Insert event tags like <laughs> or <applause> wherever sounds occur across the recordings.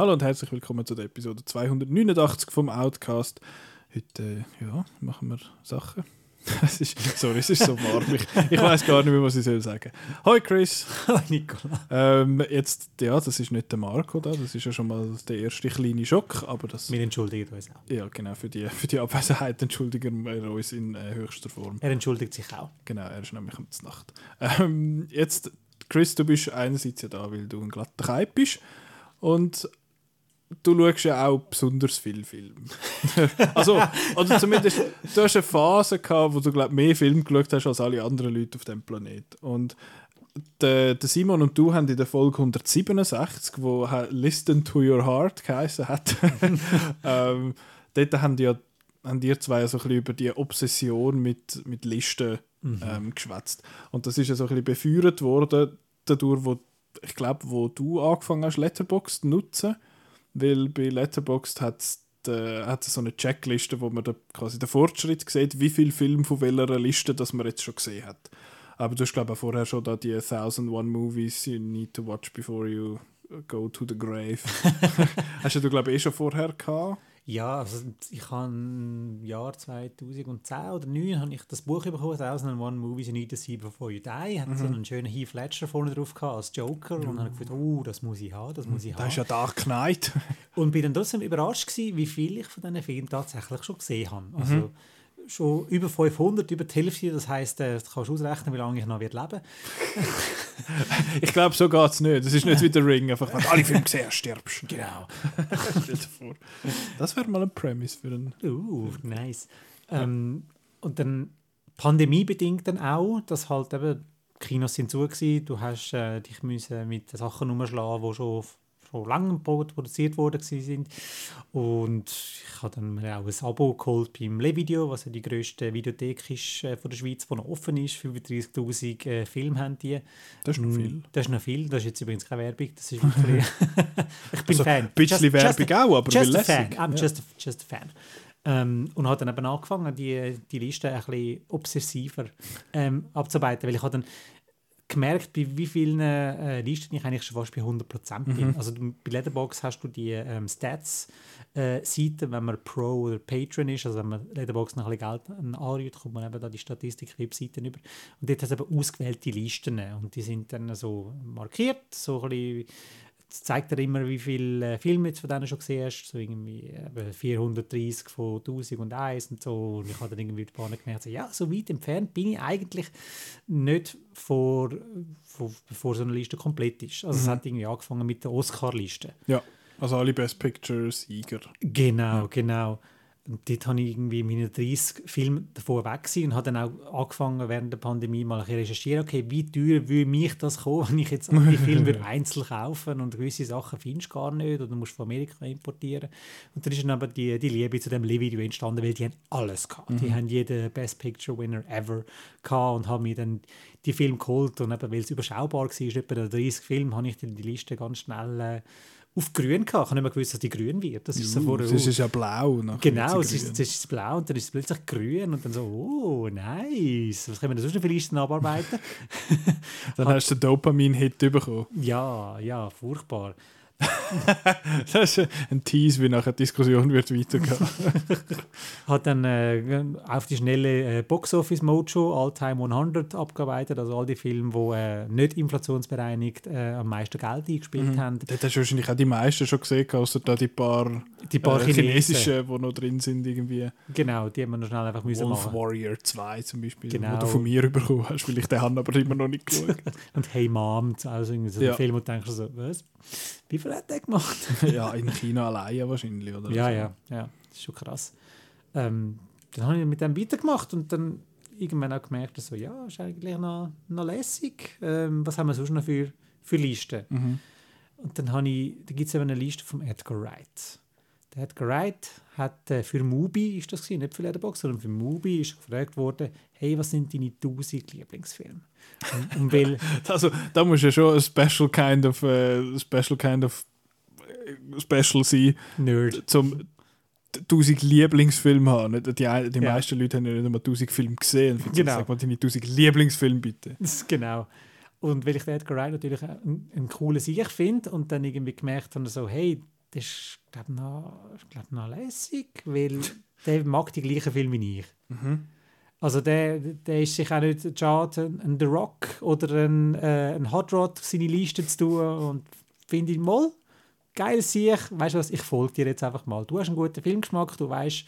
Hallo und herzlich willkommen zu der Episode 289 vom Outcast. Heute äh, ja, machen wir Sachen. <laughs> es ist, sorry, es ist so warm. Ich, ich weiß gar nicht mehr, was ich soll sagen. Hi Chris. <laughs> Hallo Nicola. Ähm, jetzt, ja, das ist nicht der Marco da, das ist ja schon mal der erste kleine Schock, aber das... Wir entschuldigen uns auch. Ja, genau, für die, für die Abwesenheit entschuldigen wir uns in äh, höchster Form. Er entschuldigt sich auch. Genau, er ist nämlich am Nacht. Ähm, jetzt, Chris, du bist einerseits ja da, weil du ein glatter Kaib bist und du schaust ja auch besonders viel Film. <laughs> also, oder zumindest, du hast eine Phase gehabt, wo du glaub, mehr Film geschaut hast als alle anderen Leute auf dem Planet. Und der, der Simon und du haben in der Folge 167, wo Listen to Your Heart geheißen hat, <laughs> ähm, dort haben die ja haben dir zwei so ein bisschen über die Obsession mit, mit Listen mhm. ähm, geschwätzt. Und das ist ja so ein bisschen befeuert worden dadurch, wo ich glaube, wo du angefangen hast, Letterboxd zu nutzen weil bei Letterboxd hat es hat so eine Checkliste, wo man da quasi den Fortschritt sieht, wie viele Filme von welcher Liste das man jetzt schon gesehen hat. Aber du hast glaube ich vorher schon da die 1001 Movies you need to watch before you go to the grave. <laughs> hast du glaube ich eh schon vorher gehabt? Ja, also ich habe im Jahr 2010 oder 2009 habe ich das Buch bekommen, 1001 Movies You Need to See Before You Die. Hat mhm. so einen schönen Heath Ledger vorne drauf gehabt als Joker mhm. und habe gedacht, oh, das muss ich haben, das muss ich haben. Das ist ja Dark Knight. und bin dann trotzdem überrascht gewesen, wie viel ich von diesen Filmen tatsächlich schon gesehen habe. Also, mhm schon über 500, über die Hälfte. Das heisst, äh, du kannst ausrechnen, wie lange ich noch wird leben <laughs> Ich glaube, so geht es nicht. Das ist nicht wie der Ring, einfach, wenn du alle Filme gesehen hast, stirbst Genau. <laughs> Stell dir vor. Das wäre mal ein Premise für einen... Uh, nice. Ähm, und dann pandemiebedingt dann auch, dass halt eben Kinos sind zu gewesen. Du hast äh, dich müssen mit Sachen umschlagen, die schon schon lange produziert worden sind. Und ich habe dann mir auch ein Abo geholt beim Levideo, was ja die grösste Videothek ist äh, von der Schweiz, die noch offen ist. 35'000 äh, Filme haben die. Das ist noch viel. Mm, das ist noch viel. Das ist jetzt übrigens keine Werbung. Das ist wirklich <laughs> ich bin also, Fan. Ein bisschen just, Werbung just, auch, aber just a fan. I'm just, a, just a fan. Ähm, und habe dann eben angefangen, die, die Liste ein bisschen obsessiver ähm, abzuarbeiten, weil ich habe dann gemerkt, bei wie vielen äh, Listen ich eigentlich schon fast bei 100% bin. Mhm. Also bei Letterbox hast du die ähm, Stats-Seite, äh, wenn man Pro oder Patron ist, also wenn man Letterbox noch ein bisschen Geld anrührt, kommt man eben da die Statistik-Webseiten über. Und dort hast du eben ausgewählte Listen und die sind dann so markiert, so ein bisschen zeigt er immer, wie viele äh, Filme jetzt von denen schon gesehen hast. So irgendwie äh, 430 von 1001 und so. Und ich habe dann irgendwie ein paar gemerkt, so, ja, so weit entfernt bin ich eigentlich nicht vor, vor bevor so eine Liste komplett ist. Also mhm. es hat irgendwie angefangen mit der Oscar-Liste. Ja, also alle Best Picture-Sieger. Genau, ja. genau. Und dort habe ich irgendwie meine 30 Filme davon weg und habe dann auch angefangen, während der Pandemie mal zu recherchieren, okay, wie teuer würde mich das kommen, <laughs> wenn ich jetzt die Filme <laughs> einzeln kaufen und gewisse Sachen findest du gar nicht oder musst von Amerika importieren. Und dann ist dann aber die, die Liebe zu dem Video entstanden, weil die haben alles gehabt. Mhm. Die haben jeden Best Picture Winner ever gehabt und haben mir dann die Filme geholt und eben, weil es überschaubar war, etwa 30 Filme, habe ich dann die Liste ganz schnell äh, auf grün gehabt. Ich habe nicht mehr gewusst, dass die grün wird. Das ist, so vor, das ist ja blau. Genau, es ist, es ist blau und dann ist es plötzlich grün und dann so, oh, nice. Was können wir da sonst noch Listen abarbeiten? <laughs> dann hast du den Dopamin-Hit bekommen. Ja, ja, furchtbar. <laughs> das ist ein Tease, wie nachher die Diskussion wird weitergehen. <laughs> Hat dann äh, auf die schnelle äh, Box Office Mojo All Time 100 abgearbeitet, also all die Filme, die äh, nicht inflationsbereinigt äh, am meisten Geld eingespielt mhm. haben. Dort hast du wahrscheinlich auch die meisten schon gesehen, außer da die paar, die paar äh, chinesischen, die noch drin sind irgendwie. Genau, die haben wir noch schnell einfach müssen Wolf machen. Warrior 2 zum Beispiel, genau. wo du von mir bekommen hast, weil ich den habe aber immer noch nicht <laughs> geschaut. Und Hey Mom, also so ja. ein Film, du denkst so, was? Wie viel hat der gemacht? <laughs> ja, in China alleine wahrscheinlich, oder? Ja, so. ja, ja. Das ist schon krass. Ähm, dann habe ich mit dem weitergemacht und dann irgendwann auch gemerkt, so, ja, ist eigentlich noch, noch lässig. Ähm, was haben wir sonst noch für, für Listen? Mhm. Und dann habe ich, da gibt es eben eine Liste von Edgar Wright. Der Edgar Wright hat äh, für Mubi, ist das gewesen, nicht für Letterboxd, sondern für Mubi ist gefragt worden, hey, was sind deine 1000 Lieblingsfilme? Und, und weil, <laughs> Also, da muss ja schon ein special kind of, äh, special kind of äh, special sein, Nerd. zum 1000 Lieblingsfilme haben. Die, die Ja. meisten Leute haben ja nicht einmal 1000 Filme gesehen. Genau. Sag mal deine 1000 Lieblingsfilme bitte. <laughs> Genau. Und weil ich den Edgar Wright natürlich einen, einen coolen Sieg finde und dann irgendwie gemerkt habe, so, hey, das ist, glaube noch, ich glaub, noch lässig, weil <laughs> der mag die gleichen Filme wie ich. Also der, der ist sich auch nicht schade, ein The Rock oder ein, äh, ein Hot Rod auf seine Liste zu tun und finde ich mal geil sich, weißt du was, ich folge dir jetzt einfach mal. Du hast einen guten Filmgeschmack, du weißt,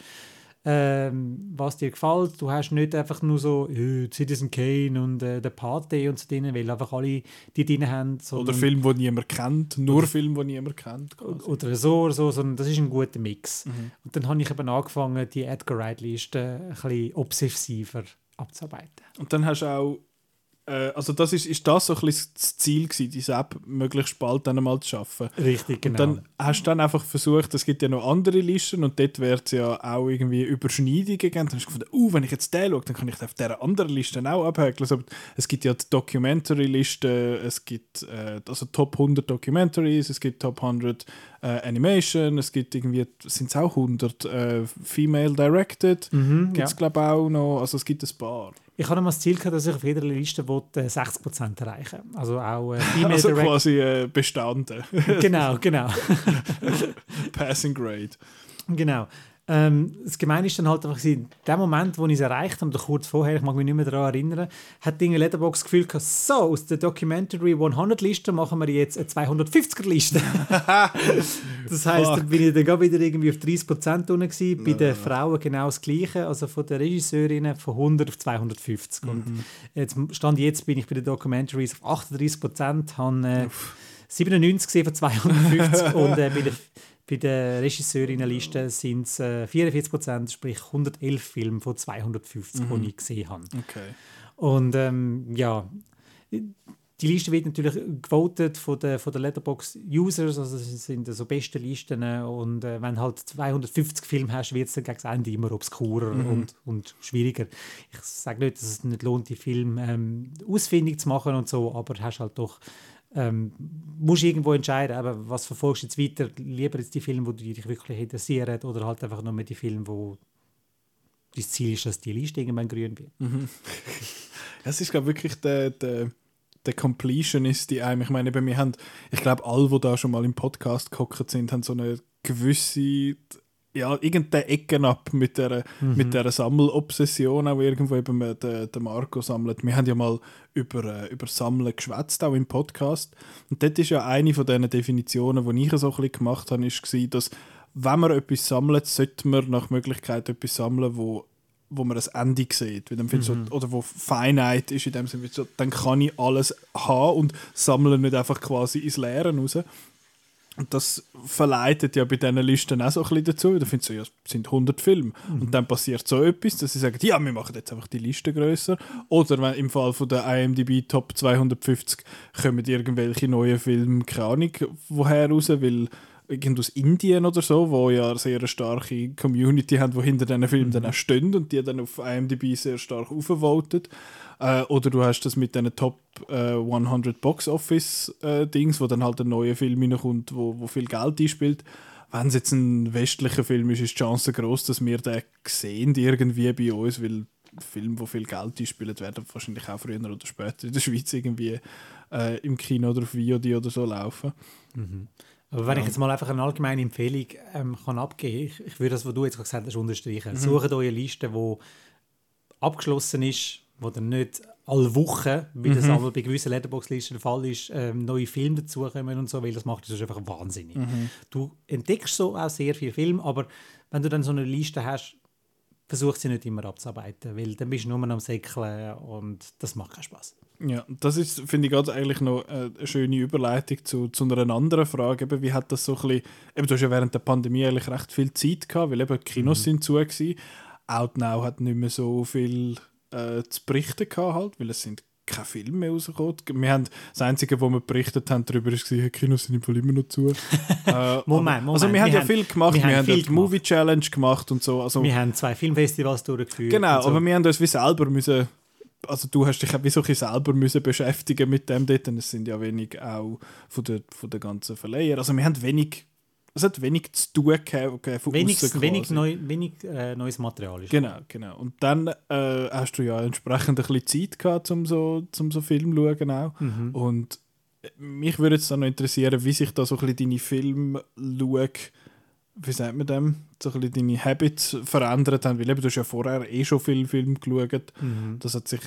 ähm, was dir gefällt. Du hast nicht einfach nur so äh, Citizen Kane und äh, der Party und so drin, weil einfach alle die drin haben. Oder sondern- Filme, die niemand kennt. Nur Filme, die niemand kennt. quasi. oder so oder so, sondern das ist ein guter Mix. Mhm. Und dann habe ich eben angefangen, die Edgar Wright-Liste ein bisschen obsessiver abzuarbeiten. Und dann hast du auch, also das ist, ist das so ein bisschen das Ziel gewesen, diese App möglichst bald dann einmal zu schaffen. Richtig, genau. Und dann hast du dann einfach versucht, es gibt ja noch andere Listen und dort wird es ja auch irgendwie Überschneidungen geben. Dann hast du gefunden, uh, wenn ich jetzt den schaue, dann kann ich auf dieser anderen Liste auch abhäkeln. Also, es gibt ja die Documentary-Liste, es gibt äh, also Top 100 Documentaries, es gibt Top 100 äh, Animation, es gibt irgendwie, sind es auch 100 äh, Female Directed, mhm, gibt ja. es glaube ich auch noch, also es gibt ein paar. Ich habe mal das Ziel gehabt, dass ich auf jeder Liste will, äh, 60% erreichen Also auch äh, <laughs> Female Also Direct- quasi äh, bestanden. <laughs> Genau, genau. <laughs> Passing Grade. genau. Ähm, das Gemeine ist dann halt einfach, gewesen, der Moment, wo ich es erreicht habe, oder kurz vorher, ich mag mich nicht mehr daran erinnern, hat die Letterbox das Gefühl gehabt, so, aus der Documentary 100-Liste machen wir jetzt eine 250er-Liste. <laughs> das heisst, dann bin ich dann wieder irgendwie auf 30% unten gewesen, bei den Frauen genau das Gleiche, also von den Regisseurinnen von 100 auf 250. Und jetzt, Stand jetzt bin ich bei den Documentaries auf 38%, habe äh, 97 gesehen von 250 <laughs> und äh, bei der bei der Regisseurinnenliste sind es äh, 44% sprich 111 Filme von 250, die ich gesehen habe. Okay. Und ähm, ja, die Liste wird natürlich gewotet von den von der Letterbox-Users, also es sind so beste Listen und äh, wenn halt 250 Filme hast, wird es dann gegen das Ende immer obskurer und, und schwieriger. Ich sage nicht, dass es nicht lohnt, die Filme ähm, ausfindig zu machen und so, aber hast halt doch ähm, musst irgendwo entscheiden, aber was verfolgst du jetzt weiter? Lieber jetzt die Filme, die dich wirklich interessieren oder halt einfach nur die Filme, wo das Ziel ist, dass die Liste irgendwann grün wird. <laughs> Es ist, glaube wirklich der, der, der Completionist, die einem, ich meine, bei mir haben, ich glaube, alle, die da schon mal im Podcast gehockt sind, haben so eine gewisse, ja, irgendeine Ecken ab mit der, mit der Sammelobsession, auch irgendwo eben äh, der, der Marco sammelt. Wir haben ja mal über, äh, über Sammeln geschwätzt, auch im Podcast. Und dort ist ja eine von diesen Definitionen, die ich so ein bisschen gemacht habe, ist, dass wenn man etwas sammelt, sollte man nach Möglichkeit etwas sammeln, wo wo man das Ende sieht, weil dann du so, oder wo Finite ist in dem Sinne, so, dann kann ich alles haben und sammle nicht einfach quasi ins Leere raus. Und das verleitet ja bei diesen Listen auch so ein bisschen dazu. Da findest du, ja, es sind 100 Filme. Und dann passiert so etwas, dass sie sagen, ja, wir machen jetzt einfach die Liste größer. Oder wenn im Fall von der IMDb Top 250 kommen irgendwelche neuen Filme, keine Ahnung, woher raus, weil aus Indien oder so, wo ja eine sehr starke Community haben, die hinter diesen Filmen dann auch stehen und die dann auf IMDb sehr stark aufvotet. Äh, oder du hast das mit diesen Top äh, 100 Box Office äh, Dings, wo dann halt ein neuer Film reinkommt, wo, wo viel Geld einspielt. Wenn es jetzt ein westlicher Film ist, ist die Chance groß, dass wir den sehen irgendwie bei uns, weil Filme, die viel Geld einspielen, werden wahrscheinlich auch früher oder später in der Schweiz irgendwie äh, im Kino oder auf VOD oder so laufen. Aber wenn ich jetzt mal einfach eine allgemeine Empfehlung ähm, kann abgeben ich, ich würde das, was du jetzt gesagt hast, unterstreichen. Sucht euch eine Liste, die abgeschlossen ist, wo dann nicht alle Wochen, wie das aber bei gewissen Letterbox-Listen der Fall ist, ähm, neue Filme dazukommen und so, weil das macht das einfach wahnsinnig. Du entdeckst so auch sehr viele Filme, aber wenn du dann so eine Liste hast, versuch sie nicht immer abzuarbeiten, weil dann bist du nur am Säckeln und das macht keinen Spaß. Ja, das ist, finde ich, gerade eigentlich noch äh, eine schöne Überleitung zu, zu einer anderen Frage. Eben, wie hat das so ein bisschen, eben, du hast ja während der Pandemie eigentlich recht viel Zeit gehabt, weil eben die Kinos sind zu gewesen. Outnow hat nicht mehr so viel äh, zu berichten gehabt, halt, weil es sind kein Film mehr rausgekommen. Wir haben, das Einzige, wo wir berichtet haben darüber, ist, die Kinos sind im Fall immer noch zu. <laughs> äh, Moment, Moment. Also wir, wir haben ja viel gemacht. Wir, wir haben, die Movie Challenge gemacht und so. Also, Wir haben zwei Filmfestivals durchgeführt. genau, so. aber wir haben uns wie selber müssen, also du hast dich auch wie so ein selber müssen beschäftigen mit dem dort und es sind ja wenig auch von der, von der ganzen Verleiher. Also wir haben wenig, es hat wenig zu tun gehabt von wenig, wenig, neu, wenig äh, neues Material ist. Genau, genau. Und dann äh, hast du ja entsprechend ein bisschen Zeit gehabt, um so, zum so Film zu schauen auch. Mhm. Und mich würde jetzt dann noch interessieren, wie sich da so ein bisschen deine Filme wie sagt man dem, so ein bisschen deine Habits verändert haben, weil eben, du hast ja vorher eh schon viele Filme geschaut. Mhm. Das hat sich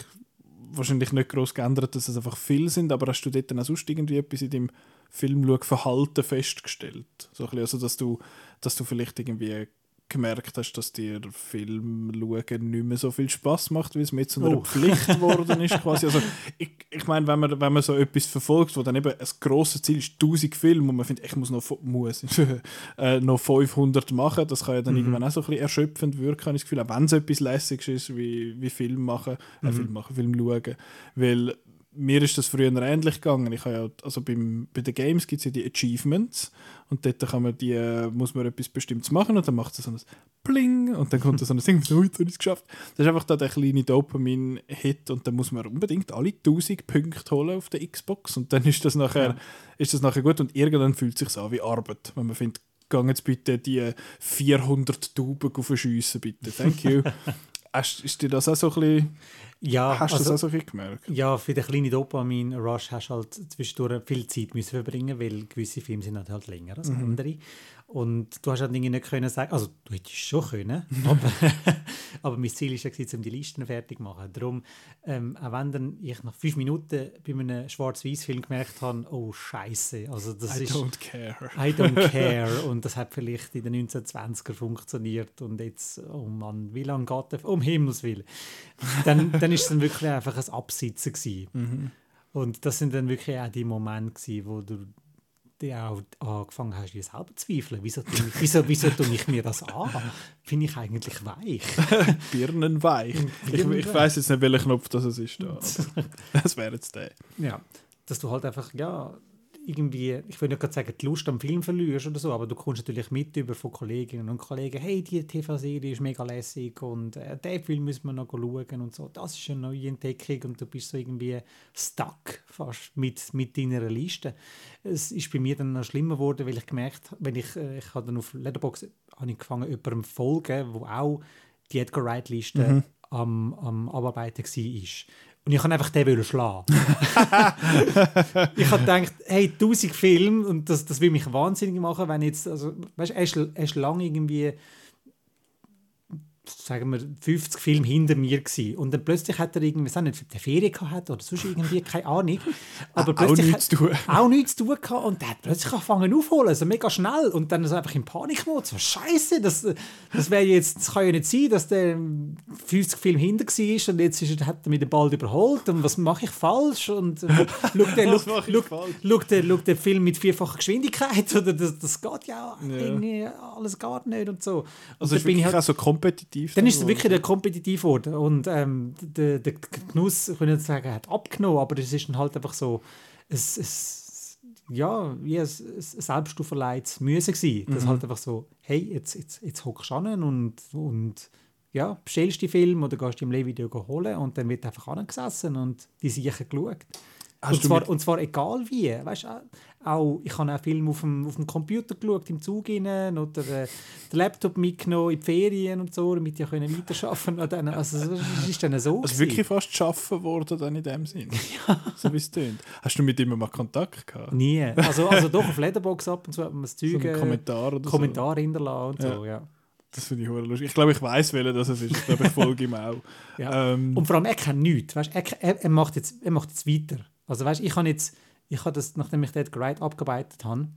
wahrscheinlich nicht groß geändert, dass es einfach viel sind, aber hast du dort dann auch sonst irgendwie etwas in deinem Filmschau-Verhalten festgestellt? So ein bisschen, also, dass du, dass du vielleicht irgendwie gemerkt hast, dass dir Film schauen nicht mehr so viel Spaß macht, wie es mir zu einer Oh. Pflicht <laughs> geworden ist. Quasi. Also, ich, ich meine, wenn man, wenn man so etwas verfolgt, wo dann eben ein grosses Ziel ist, 1000 Filme, und man findet, ich muss noch, muss, <laughs> äh, noch 500 machen, das kann ja dann Mhm. irgendwann auch so ein bisschen erschöpfend wirken, habe ich das Gefühl, auch wenn es etwas Lässiges ist, wie, wie Film machen, äh, Mhm. Film machen, Film schauen. Weil mir ist das früher ähnlich gegangen. Ich habe ja, also beim, bei den Games gibt es ja die Achievements und dort kann man die, äh, muss man etwas Bestimmtes machen und dann macht es so ein Pling und dann kommt so ein Ding, <laughs> so, jetzt habe ich es geschafft. Das ist einfach da der kleine Dopamin-Hit und dann muss man unbedingt alle 1000 Punkte holen auf der Xbox und dann ist das nachher, Ja. ist das nachher gut und irgendwann fühlt es sich an wie Arbeit, wenn man findet, gang jetzt bitte die 400 Tauben aufschiessen, bitte, thank you. <laughs> Ist dir das auch so ein bisschen, Ja, hast du also, das auch so bisschen gemerkt? ja, für den kleinen Dopamin-Rush hast du halt zwischendurch viel Zeit müssen verbringen, weil gewisse Filme sind halt, halt länger als Mhm. andere. Und du hast halt Dinge nicht können sagen, also du hättest schon können, <laughs> aber, aber mein Ziel war ja, um die Listen fertig zu machen. Darum, ähm, auch wenn dann ich nach fünf Minuten bei einem Schwarz-Weiß-Film gemerkt habe, oh Scheiße, also das I ist... don't care. I don't <laughs> care. Und das hat vielleicht in den 1920er funktioniert. Und jetzt, oh Mann, wie lange geht der? Um Himmels Willen. Dann, dann ist es dann wirklich einfach ein Absitzen gewesen. Mhm. Und das sind dann wirklich auch die Momente gewesen, wo du die auch angefangen hast, dir selber zu zweifeln. Wieso tue ich, wieso, wieso tue ich mir das an? Bin ich eigentlich weich? <laughs> Birnenweich. Ich, ich Birnenweich. weiß jetzt nicht, welcher Knopf das es ist. Da, <laughs> das wäre jetzt der. Ja, dass du halt einfach, ja, irgendwie, ich will nicht gerade sagen, die Lust am Film verlierst oder so, aber du kommst natürlich mit über von Kolleginnen und Kollegen, hey, die TV-Serie ist mega lässig und äh, den Film müssen wir noch schauen und so. Das ist eine neue Entdeckung und du bist so irgendwie stuck fast mit, mit deiner Liste. Es ist bei mir dann noch schlimmer geworden, weil ich gemerkt habe, wenn ich, äh, ich habe dann auf Letterboxd angefangen, jemandem zu folgen, wo auch die Edgar Wright-Liste am, am Abarbeiten war. Und ich kann einfach den schlagen. <laughs> ich habe gedacht, hey, 1000 Filme und das, das will mich wahnsinnig machen, wenn jetzt, also, weißt du, er ist, lange irgendwie, sagen wir, 50 Filme hinter mir gewesen. Und dann plötzlich hat er irgendwie, weiß auch nicht, eine Ferien gehabt oder sonst irgendwie, keine Ahnung. <laughs> Aber Auch plötzlich nichts zu tun. <laughs> auch nichts zu tun gehabt und der hat plötzlich angefangen aufholen, also mega schnell und dann so einfach im Panikmodus, so Scheiße, das, das wäre jetzt, das kann ja nicht sein, dass der 50 Filme hinter war und jetzt ist, hat er mich den bald überholt und was mache ich falsch und äh, <laughs> schaut der, ich Film mit vierfacher Geschwindigkeit oder das, das geht ja, Ja. irgendwie alles geht nicht und so. Und Also ist bin ich halt- auch so kompetitiv. Dann ist es wirklich der kompetitiv geworden. Und ähm, der, der Genuss, ich will nicht sagen, hat abgenommen, aber es ist dann halt einfach so, es, es, ja, wie ein, ein selbstauferlegtes Müsse gewesen. Das halt einfach so, hey, jetzt, jetzt, jetzt hockst du an und, und ja, bestellst die Film oder gehst im Leihvideo holen und dann wird einfach angesessen und die sicher geschaut. Und zwar, und zwar egal wie. Weißt, auch- auch, ich habe auch Filme auf dem, auf dem Computer geschaut, im Zug rein, oder äh, den Laptop mitgenommen in die Ferien und so, damit ich können weiterarbeiten konnte. Also, es ist dann so. Also gewesen. wirklich fast geschaffen worden dann in dem Sinn. <laughs> So wie es tönt. Hast du mit ihm mal Kontakt gehabt? Nie. Also, also doch auf Letterbox ab und zu hat man das So Zeug, einen äh, Kommentar oder Kommentar hinterlassen und Ja. so, ja. Das finde ich hure lustig. Ich glaube, ich weiß, welcher das es ist. Ich glaube, ich folge ihm auch. Ja. Ähm, Und vor allem, er kennt nichts. Weißt, er, er, er, macht jetzt, er macht jetzt weiter. Also weißt, ich habe jetzt, ich habe das, nachdem ich Edgar Wright abgearbeitet habe,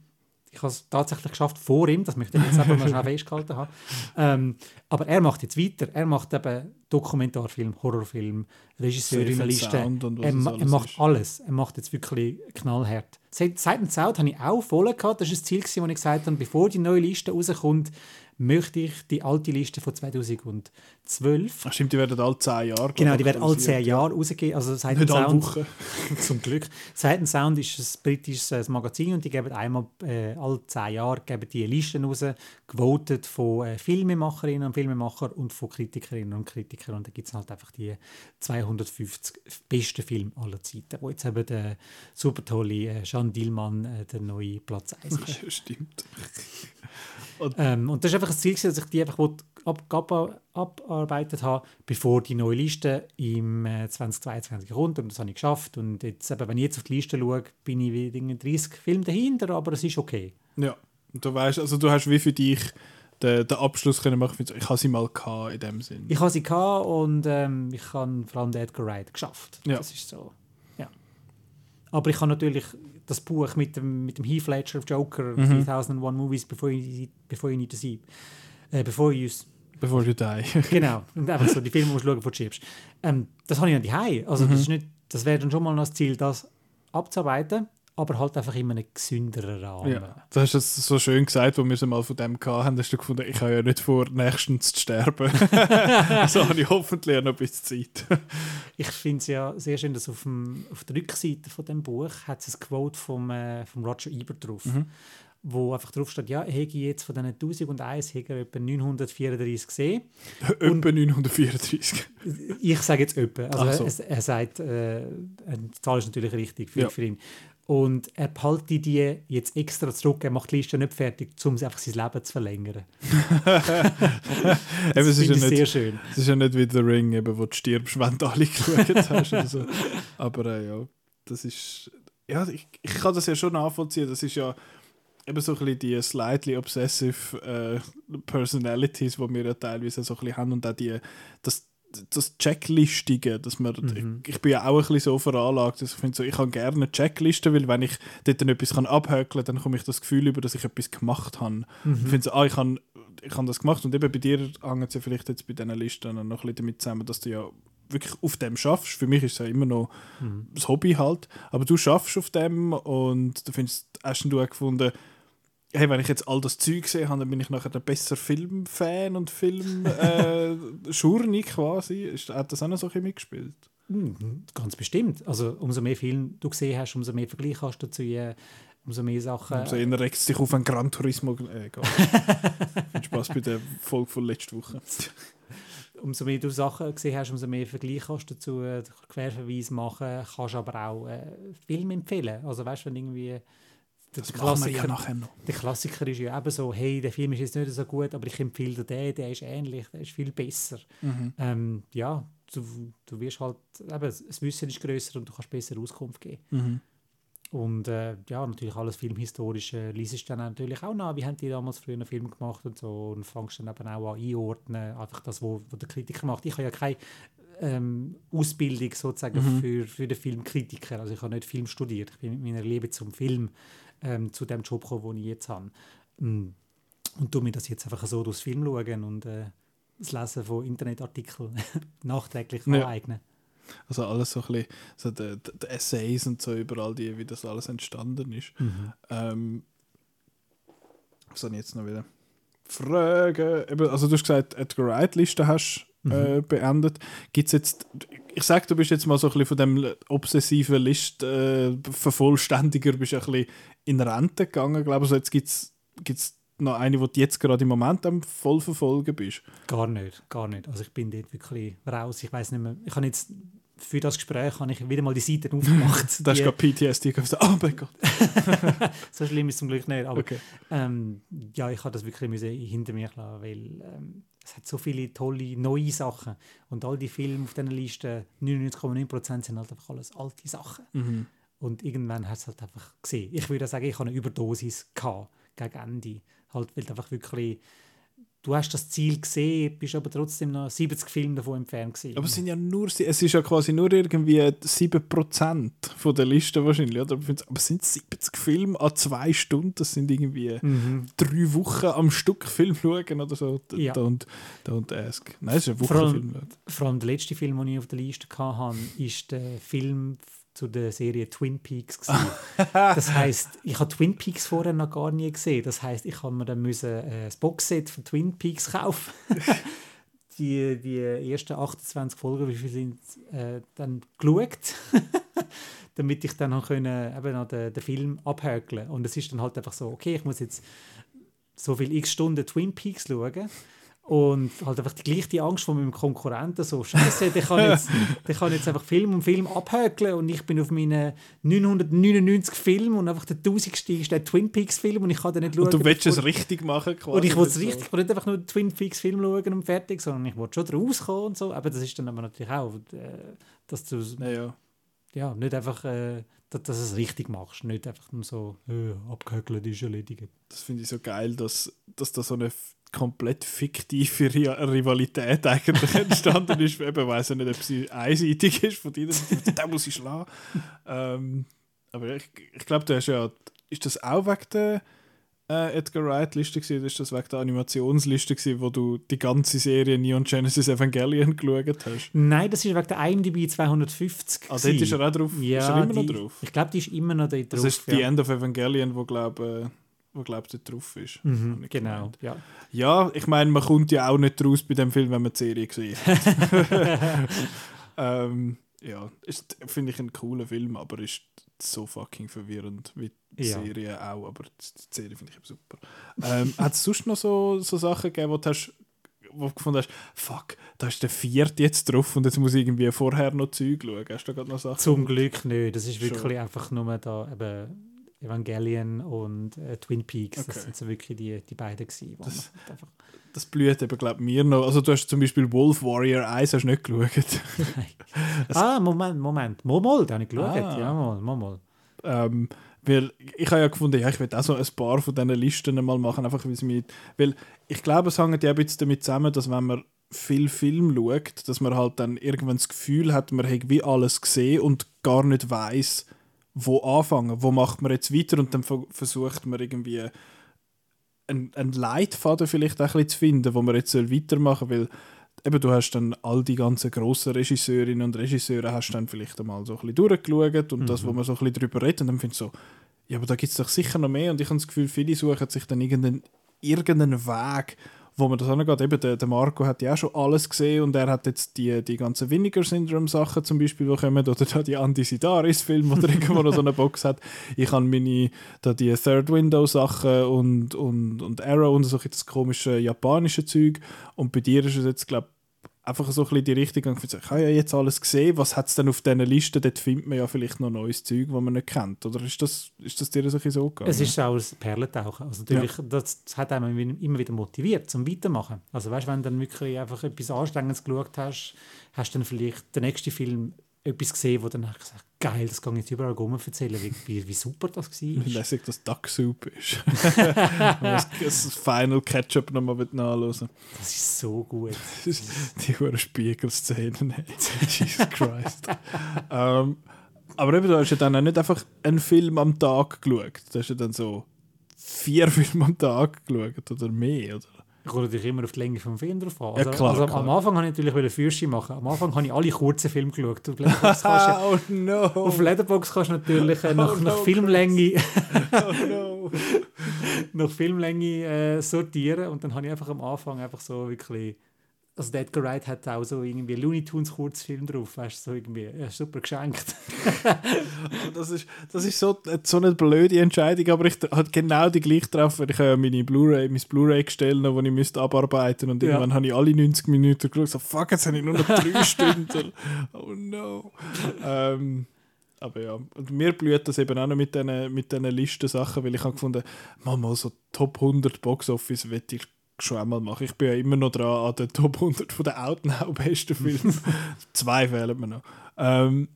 ich habe es tatsächlich geschafft vor ihm, das möchte ich jetzt einfach mal schnell <laughs> festgehalten haben. Ähm, aber er macht jetzt weiter. Er macht eben Dokumentarfilm, Horrorfilm, Regisseurinnenliste. Er, ma- er macht ist. alles. Er macht jetzt wirklich knallhart. Seit Seit und Sound habe ich auch voll gehabt. Das war das Ziel, das ich gesagt habe, bevor die neue Liste rauskommt, möchte ich die alte Liste von 2012. Ach, stimmt, die werden alle 10 Jahre. Genau, die werden alle 10 Jahre rausgegeben. Also Sight Nicht alle Sound, Wochen. <laughs> zum Glück. Sight Sound ist ein britisches äh, Magazin und die geben einmal äh, alle 10 Jahre geben die Listen raus, gewotet von äh, Filmemacherinnen und Filmemachern und von Kritikerinnen und Kritikern. Und da gibt es halt einfach die 250 besten Filme aller Zeiten, wo jetzt eben der super tolle äh, Jean Dillmann äh, der neue Platz 1 ist. <laughs> Ja, stimmt. Ähm, und das ist einfach ein Ziel, dass ich die einfach ab, ab, abarbeitet habe, bevor die neue Liste im äh, 2022 kommt. Und das habe ich geschafft. Und jetzt, eben, wenn ich jetzt auf die Liste schaue, bin ich wie irgendwie 30 Filme dahinter, aber es ist okay. Ja, und du weißt, also du hast wie für dich den, den Abschluss können machen. Ich habe sie mal gehabt in dem Sinn. Ich habe sie gehabt und ähm, ich habe vor allem den Edgar Wright geschafft. Ja. Das ist so. Ja. Aber ich habe natürlich das Buch mit dem, mit dem Heath Ledger Joker Mhm. 3001 Movies Before You, before you Need to See. Äh, bevor you Before you die. <laughs> Genau. Und einfach so die Filme musst du schauen, die du schiebst. Ähm, das habe ich nicht daheim. Also Mhm. das, ist nicht, das wäre dann schon mal noch das Ziel, das abzuarbeiten, aber halt einfach in einem gesünderen Rahmen. Ja. Du hast es so schön gesagt, wo wir es mal von dem hatten, hast du gefunden, ich habe ja nicht vor, nächstens zu sterben. <laughs> also habe ich hoffentlich noch ein bisschen Zeit. Ich finde es ja sehr schön, dass auf, dem, auf der Rückseite von dem Buch hat es ein Quote vom, äh, vom Roger Ebert drauf, Mhm. wo einfach drauf steht, ja, hege jetzt von diesen 1001 hege er etwa 934 gesehen. <laughs> Etwa 934. Ich sage jetzt etwa. Also so. er, er sagt, äh, die Zahl ist natürlich richtig für, Ja. für ihn. Und er behalte die jetzt extra zurück, er macht die Liste nicht fertig, um einfach sein Leben zu verlängern. <laughs> Das es, ist ja finde ich nicht, sehr schön. es ist ja nicht wie The Ring, eben, wo du stirbst, wenn du alle geschaut hast. Oder so. <laughs> Aber äh, ja, das ist. Ja, ich, ich kann das ja schon nachvollziehen. Das ist ja eben so ein bisschen die slightly obsessive äh, Personalities, die wir ja teilweise so ein bisschen haben und auch die, das, das Checklistige, dass man, Mhm. ich, ich bin ja auch ein bisschen so veranlagt, dass ich finde so, ich habe gerne Checklisten, weil wenn ich dort dann etwas kann abhökeln kann, dann komme ich das Gefühl über, dass ich etwas gemacht habe. Mhm. Ich finde so, ah, ich habe ich habe das gemacht und eben bei dir hängt es ja vielleicht jetzt bei diesen Listen noch ein bisschen damit zusammen, dass du ja wirklich auf dem schaffst. Für mich ist es ja immer noch Mhm. das Hobby halt, aber du schaffst auf dem und du findest, hast du auch gefunden, hey, wenn ich jetzt all das Zeug sehe, dann bin ich nachher ein besser Filmfan und Film <laughs> äh, quasi. Ist, hat das auch noch so ein mitgespielt? Mhm, Ganz bestimmt. Also umso mehr Filme du gesehen hast, umso mehr Vergleich hast du zu ihr, umso mehr Sachen. Also eher regt es dich auf ein Gran Turismo. Äh. <laughs> Viel Spaß bei der Folge von letzter Woche. <laughs> umso mehr du Sachen gesehen hast, umso mehr Vergleich hast du dazu, äh, Querverweis machen, kannst aber auch äh, Filme empfehlen. Also weißt du, wenn irgendwie der, Das wir ja Klassiker, nachher noch. der Klassiker ist ja eben so, hey, der Film ist jetzt nicht so gut, aber ich empfehle dir den, der ist ähnlich, der ist viel besser. Mhm. Ähm, ja, du, du wirst halt, eben, das Wissen ist grösser und du kannst besser Auskunft geben. Mhm. Und äh, ja, natürlich alles Filmhistorische liest du dann natürlich auch nach, wie haben die damals früher einen Film gemacht und so und fängst dann eben auch an einordnen, einfach das, wo, wo der Kritiker macht. Ich habe ja keine ähm, Ausbildung sozusagen Mhm. für, für den Filmkritiker, also ich habe nicht Film studiert, ich bin mit meiner Liebe zum Film ähm, zu dem Job gekommen, den ich jetzt habe. Mm. Und tu mir das jetzt einfach so durchs Film schauen und äh, das Lesen von Internetartikeln <laughs> nachträglich Ja. aneignen. Also alles so ein bisschen, so die, die Essays und so überall, die, wie das alles entstanden ist. Mhm. Ähm, was soll ich jetzt noch wieder fragen? Also du hast gesagt, Edgar Wright-Liste hast Mhm. äh, beendet. Gibt es jetzt, ich sag, du bist jetzt mal so ein bisschen von dem obsessiven List äh, bist ein bisschen in Rente gegangen, glaube ich. Also jetzt gibt es noch eine, die du jetzt gerade im Moment am voll verfolgen bist. Gar nicht, gar nicht. Also ich bin dort wirklich raus. Ich weiß nicht mehr. Ich habe jetzt für das Gespräch habe ich wieder mal die Seiten aufgemacht. <laughs> Da hast Die- du gerade PTSD. Oh mein Gott. <laughs> so schlimm ist es zum Glück nicht. Aber Okay. ähm, ja, ich habe das wirklich hinter mir lassen, weil ähm, es hat so viele tolle neue Sachen und all die Filme auf dieser Liste 99,9% sind halt einfach alles alte Sachen. Mhm. Und irgendwann hat es halt einfach gesehen. Ich würde sagen, ich habe eine Überdosis gehabt gegen Ende. Halt, weil einfach wirklich, du hast das Ziel gesehen, bist aber trotzdem noch 70 Filme davon entfernt gewesen. Aber es sind ja nur, es ist ja quasi nur irgendwie 7% von der Liste wahrscheinlich, oder? Aber es sind 70 Filme an zwei Stunden, das sind irgendwie Mhm. drei Wochen am Stück Film schauen oder so. Ja. Don't, don't ask. Nein, es ist ein Vor allem- Wochenfilm. Vor allem der letzte Film, den ich auf der Liste hatte, ist der Film zu der Serie Twin Peaks. gewesen. <laughs> das heißt, ich habe Twin Peaks vorher noch gar nie gesehen. Das heißt, ich habe mir dann müssen, äh, das Boxset von Twin Peaks kaufen. <laughs> die, die ersten 28 Folgen, wie viel sind äh, dann geschaut, <laughs> damit ich dann noch können, eben noch den, den Film abhökeln. Und es ist dann halt einfach so, okay, ich muss jetzt so viel x Stunden Twin Peaks schauen und halt einfach die gleiche Angst von meinem Konkurrenten so, scheiße, der kann jetzt, <laughs> der kann jetzt einfach Film um Film abhökeln und ich bin auf meinen 999 Film und einfach der 1000. ist der Twin Peaks Film und ich kann den nicht schauen. Und du willst es bevor- richtig machen quasi. und ich will es richtig, ich will nicht einfach nur den Twin Peaks Film schauen und fertig, sondern ich will schon rauskommen und so. Aber das ist dann aber natürlich auch, äh, dass du Ja, ja. ja, nicht einfach, äh, dass, dass du es richtig machst. Nicht einfach nur so, äh, abgehökelt ist erledigt. Das finde ich so geil, dass, dass da so eine komplett fiktive Ri Rivalität eigentlich entstanden ist. Eben weiß ich nicht, ob sie einseitig ist von dir, da muss ich schlagen. Ähm, aber ich, ich glaube, du hast ja, ist das auch wegen der äh, Edgar Wright-Liste gewesen, ist das wegen der Animationsliste gewesen, wo du die ganze Serie Neon Genesis Evangelion geschaut hast? Nein, das ist wegen der IMDb 250. Ah, dort ist er auch drauf. ja, ist er immer die, noch drauf? Ich glaube, die ist immer noch da drauf. Das ist die ja. End of Evangelion, wo glaube äh, wo glaub, dort drauf ist. Mhm, ich genau, gemeint. ja. Ja, ich meine, man kommt ja auch nicht raus bei dem Film, wenn man die Serie gesehen hat. <laughs> ähm, ja, ist, finde ich, ein cooler Film, aber ist so fucking verwirrend, wie die Ja. Serie auch, aber die, die Serie finde ich super. Ähm, <laughs> Hat es sonst noch so, so Sachen gegeben, wo du, hast, wo du gefunden hast, fuck, da ist der vierte jetzt drauf und jetzt muss ich irgendwie vorher noch Zeug schauen. Hast du da gerade noch Sachen? Zum Glück nicht. Das ist wirklich Schon. einfach nur da eben Evangelion und äh, Twin Peaks. Das Okay. sind so wirklich die, die beiden gewesen. Das- man einfach, Das blüht eben, glaube mir noch. Also du hast zum Beispiel Wolf Warrior 1 hast du nicht geschaut. <laughs> <laughs> ah, Moment, Moment. Mal, mal, habe ich geschaut. Ah. Ja, mal, mal, mal. Ähm, weil ich habe ja gefunden, ja, ich will auch so ein paar von diesen Listen mal machen, einfach weil es mir... Weil ich glaube, es hängt ja ein bisschen damit zusammen, dass wenn man viel Film schaut, dass man halt dann irgendwann das Gefühl hat, man hat wie alles gesehen und gar nicht weiß, wo anfangen, wo macht man jetzt weiter? Und dann ver- versucht man irgendwie einen, einen Leitfaden vielleicht auch ein bisschen zu finden, wo man jetzt weitermachen soll, weil eben du hast dann all die ganzen grossen Regisseurinnen und Regisseure hast dann vielleicht einmal so ein bisschen durchgeschaut und das, wo man so ein bisschen drüber redet und dann findest du so, ja, aber da gibt es doch sicher noch mehr und ich habe das Gefühl, viele suchen sich dann irgendeinen, irgendeinen Weg, wo man das angeht. Eben, der, der Marco hat ja auch schon alles gesehen und er hat jetzt die, die ganzen Vinegar-Syndrome-Sachen zum Beispiel, die kommen, oder da die Anti-Sidaris-Filme, wo er irgendwo noch so eine Box hat. Ich habe meine, da die Third-Window-Sachen und, und, und Arrow und so das komische japanische Zeug und bei dir ist es jetzt, glaube einfach so ein bisschen die Richtung gegangen, ich habe ja jetzt alles gesehen, was hat es denn auf diesen Listen, dort findet man ja vielleicht noch neues Zeug, das man nicht kennt, oder ist das, ist das dir so so gegangen? Es ist auch ein Perlentauchen. Also natürlich, das, das hat einem immer wieder motiviert zum Weitermachen. Also weißt, wenn du dann wirklich einfach etwas Anstrengendes geschaut hast, hast du dann vielleicht den nächsten Film etwas gesehen, wo dann gesagt geil, das kann ich jetzt überall rum erzählen, wie, wie, wie super das Wie war. lässig das Duck Soup ist. <laughs> Das, das Final Ketchup nochmal nachlesen Das ist so gut. Die hohen Spiegelszenen. <laughs> Jesus Christ. ähm, aber eben, du hast ja dann auch nicht einfach einen Film am Tag geschaut. Du hast ja dann so vier <laughs> Filme am Tag geschaut oder mehr. Oder? Kommt natürlich immer auf die Länge vom Film drauf an. Ja, Also, klar, also klar. am Anfang habe ich natürlich einen Führerschein machen. Am Anfang habe ich alle kurzen Filme geschaut. Auf Letterboxd <laughs> oh no! auf Letterboxd kannst du natürlich äh, nach, Oh no, nach Filmlänge oh no! <laughs> nach Filmlänge äh, sortieren und dann habe ich einfach am Anfang einfach so wirklich also Edgar Wright hat auch so irgendwie Looney Tunes Kurzfilm drauf, weißt du, so irgendwie ja, super geschenkt. <laughs> Das ist, das ist so, so eine blöde Entscheidung, aber ich hatte genau die gleiche drauf, weil ich habe ja meine Blu-ray, mein Blu-ray gestellt, das ich müsste abarbeiten und Ja. irgendwann habe ich alle 90 Minuten geschaut, so fuck, jetzt habe ich nur noch drei <laughs> Stunden. Oh no. ähm, aber ja, und mir blüht das eben auch noch mit diesen mit diesen Listensachen, weil ich habe gefunden, mal so Top 100 Box Office will ich schon einmal machen. Ich bin ja immer noch dran an den Top 100 von den Outnow besten Filmen. <laughs> Zwei fehlen mir noch. Ähm,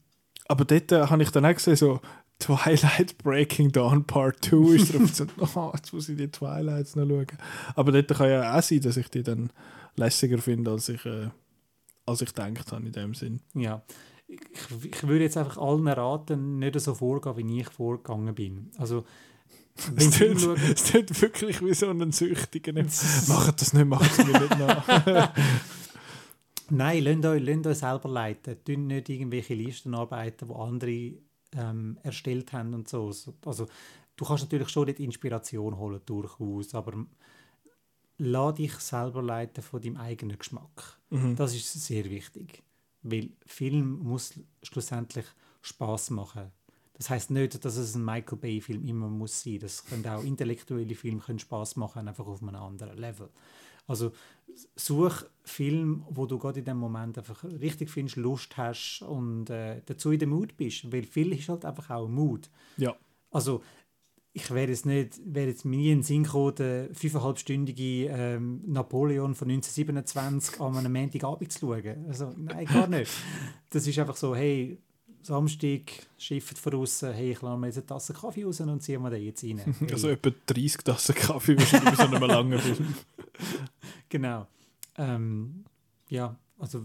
aber dort äh, habe ich dann auch gesehen, so Twilight Breaking Dawn Part 2 ist drauf. <laughs> so, <laughs> oh, jetzt muss ich die Twilights noch schauen. Aber dort kann ja auch sein, dass ich die dann lässiger finde, als ich, äh, als ich gedacht habe in dem Sinn. Ja. Ich, ich würde jetzt einfach allen raten, nicht so vorgehen, wie ich vorgegangen bin. Also, <laughs> Es tut wirklich wie so ein Süchtiger. Macht das nicht, macht es mir nicht nach. <laughs> Nein, lasst euch, lasst euch selber leiten. Tun nicht irgendwelche Listen arbeiten, wo andere ähm, erstellt haben und so. So- Also du kannst natürlich schon dort Inspiration holen, durchaus, aber lass dich selber leiten von deinem eigenen Geschmack. Mhm. Das ist sehr wichtig, weil Film muss schlussendlich Spaß machen. Das heißt nicht, dass es ein Michael Bay Film immer muss sein. Das können auch intellektuelle Filme können Spaß machen, einfach auf einem anderen Level. Also such Film, wo du gerade in dem Moment einfach richtig findest, Lust hast und äh, dazu in der Mut bist, weil Film ist halt einfach auch Mut. Ja. Also ich wäre jetzt nicht, wäre jetzt mir nie in den Sinn gekommen, den fünfeinhalbstündigen ähm, Napoleon von 1927 an einem Montagabend zu schauen. Also nein, gar nicht. <laughs> Das ist einfach so, hey, Samstag, schifft von außen, hey, ich lasse mir jetzt eine Tasse Kaffee raus und ziehe mir den jetzt rein. <laughs> Hey, Also etwa 30 Tassen Kaffee wahrscheinlich bei so einem langen Film. <laughs> genau. Ähm, ja, also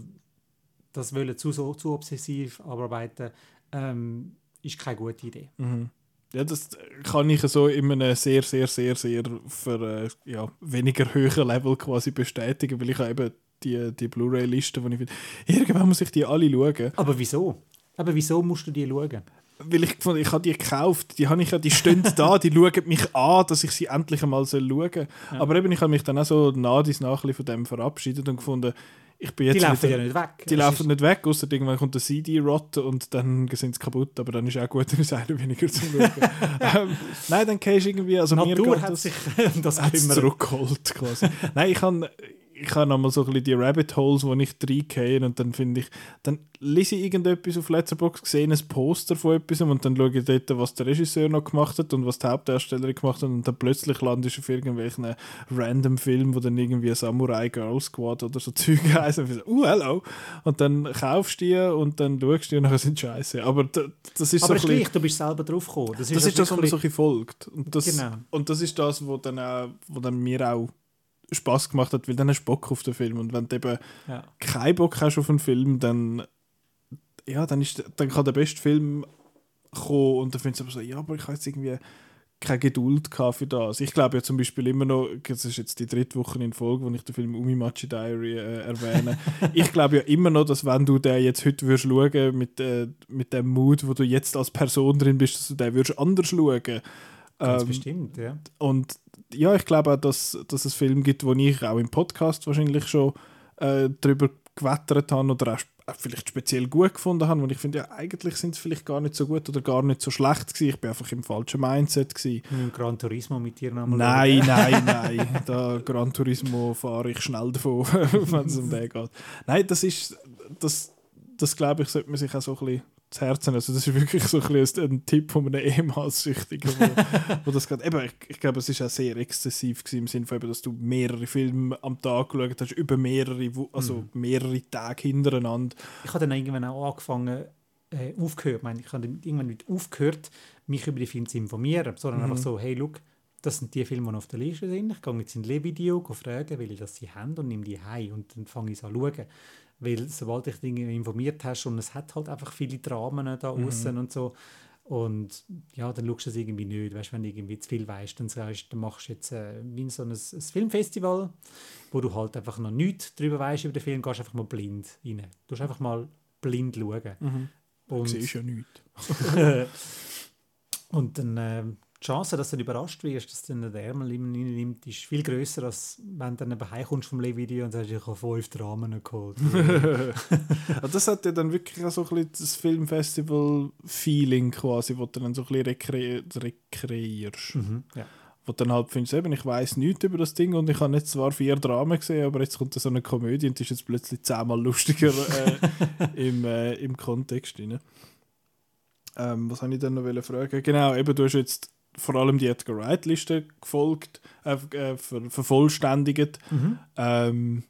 das wollen zu, so, zu obsessiv abarbeiten, ähm, ist keine gute Idee. Mhm. Ja, das kann ich so in einem sehr, sehr, sehr, sehr für äh, ja, weniger höheren Level quasi bestätigen, weil ich habe eben die, die Blu-ray-Liste, die ich finde, irgendwann muss ich die alle schauen. Aber wieso? Aber wieso musst du die schauen? Weil ich gefunden, ich habe die gekauft, die habe ich ja, die stehen da, die schauen mich an, dass ich sie endlich einmal schauen soll. Ja. Aber eben, ich habe mich dann auch so nah dies nach von dem verabschiedet und gefunden, ich bin jetzt Die laufen wieder- ja nicht weg. Die Es laufen nicht weg, außer irgendwann kommt der CD-Rot und dann sind sie kaputt, aber dann ist auch gut, <laughs> dann ist einer weniger zum Schauen. ähm, nein, dann gehst du irgendwie, also mir Natur geht hat das, sich <laughs> das gekümmert. zurückgeholt quasi. nein, ich habe ich habe nochmal so ein bisschen die Rabbit Holes, wo ich reingehe und dann finde ich, dann lese ich irgendetwas auf Letterboxd, sehe ein Poster von etwas und dann schaue ich dort, was der Regisseur noch gemacht hat und was die Hauptdarstellerin gemacht hat und dann plötzlich landest du auf irgendwelchen random Film, wo dann irgendwie Samurai Girl Squad oder so <laughs> Zeug heisst und ich so, uh, hello. Und dann kaufst du die und dann schaust du die und dann sind scheiße. Aber das ist Aber so ist gleich, du bist selber drauf gekommen. Das ist, das ist das, was man wirklich- so ein bisschen folgt. Und das, Genau. und das ist das, was dann, auch, wo dann mir auch Spaß gemacht hat, weil dann hast du Bock auf den Film. Und wenn du eben ja. keinen Bock hast auf einen Film, dann, ja, dann, ist, dann kann der beste Film kommen und dann findest du aber so, ja, aber ich habe jetzt irgendwie keine Geduld für das. Ich glaube ja zum Beispiel immer noch, das ist jetzt die dritte Woche in Folge, wo ich den Film Umimachi Diary äh, erwähne. <laughs> ich glaube ja immer noch, dass wenn du den jetzt heute würdest schauen mit, äh, mit dem Mut, wo du jetzt als Person drin bist, dass du den würdest anders schauen. Ganz Ähm, bestimmt, ja. und ja, ich glaube auch, dass, dass es Filme gibt, wo ich auch im Podcast wahrscheinlich schon äh, darüber gewettert habe oder auch, vielleicht speziell gut gefunden habe, wo ich finde, ja, eigentlich sind es vielleicht gar nicht so gut oder gar nicht so schlecht gewesen. Ich bin einfach im falschen Mindset gewesen. Dem Gran Turismo mit dir nochmal Nein, nein, <laughs> nein. Da Gran Turismo fahre ich schnell davon, <laughs> wenn es um den geht. Nein, das ist, das, das glaube ich, sollte man sich auch so ein bisschen zu Herzen Also das ist wirklich so ein, ein Tipp von einem ehemals Süchtigen, wo, wo <laughs> das geht. Eben, ich, ich glaube, es ist auch sehr exzessiv gewesen, im Sinne von, eben, dass du mehrere Filme am Tag geschaut hast, über mehrere, also mehrere Tage hintereinander. Ich habe dann irgendwann auch angefangen, äh, aufgehört. Ich, meine, ich habe irgendwann nicht aufgehört, mich über die Filme zu informieren, sondern einfach so, hey, look, das sind die Filme, die auf der Liste sind. Ich gehe jetzt in Le-Video, fragen, will ich, dass sie haben und nehme die heim und dann fange ich an zu schauen. Weil sobald dich Dinge informiert hast und es hat halt einfach viele Dramen da außen und so und ja, dann schaust du es irgendwie nicht. Weißt, wenn du irgendwie zu viel weißt, dann sagst dann machst du jetzt äh, wie so ein, ein Filmfestival, wo du halt einfach noch nichts darüber weißt über den Film, gehst einfach mal blind rein. Du musst einfach mal blind schauen. Du Und, siehst ja nichts. <laughs> und dann ähm, die Chance, dass du dann überrascht wirst, dass dann der Ärmel nimmt, ist viel größer, als wenn du dann heimkommst vom Le-Video und sagst, ich habe fünf Dramen geholt. <laughs> <laughs> Das hat ja dann wirklich auch so ein bisschen das Filmfestival-Feeling quasi, wo du dann so ein bisschen rekre rekreierst. mhm, ja. Wo du dann halt findest, eben, ich weiß nichts über das Ding und ich habe jetzt zwar vier Dramen gesehen, aber jetzt kommt da so eine Komödie und die ist jetzt plötzlich zehnmal lustiger <laughs> äh, im, äh, im Kontext. Rein. Ähm, was habe ich dann noch fragen? Genau, eben du hast jetzt vor allem die Edgar Wright-Liste gefolgt, äh, äh, ver vervollständigt. Mhm. Ähm,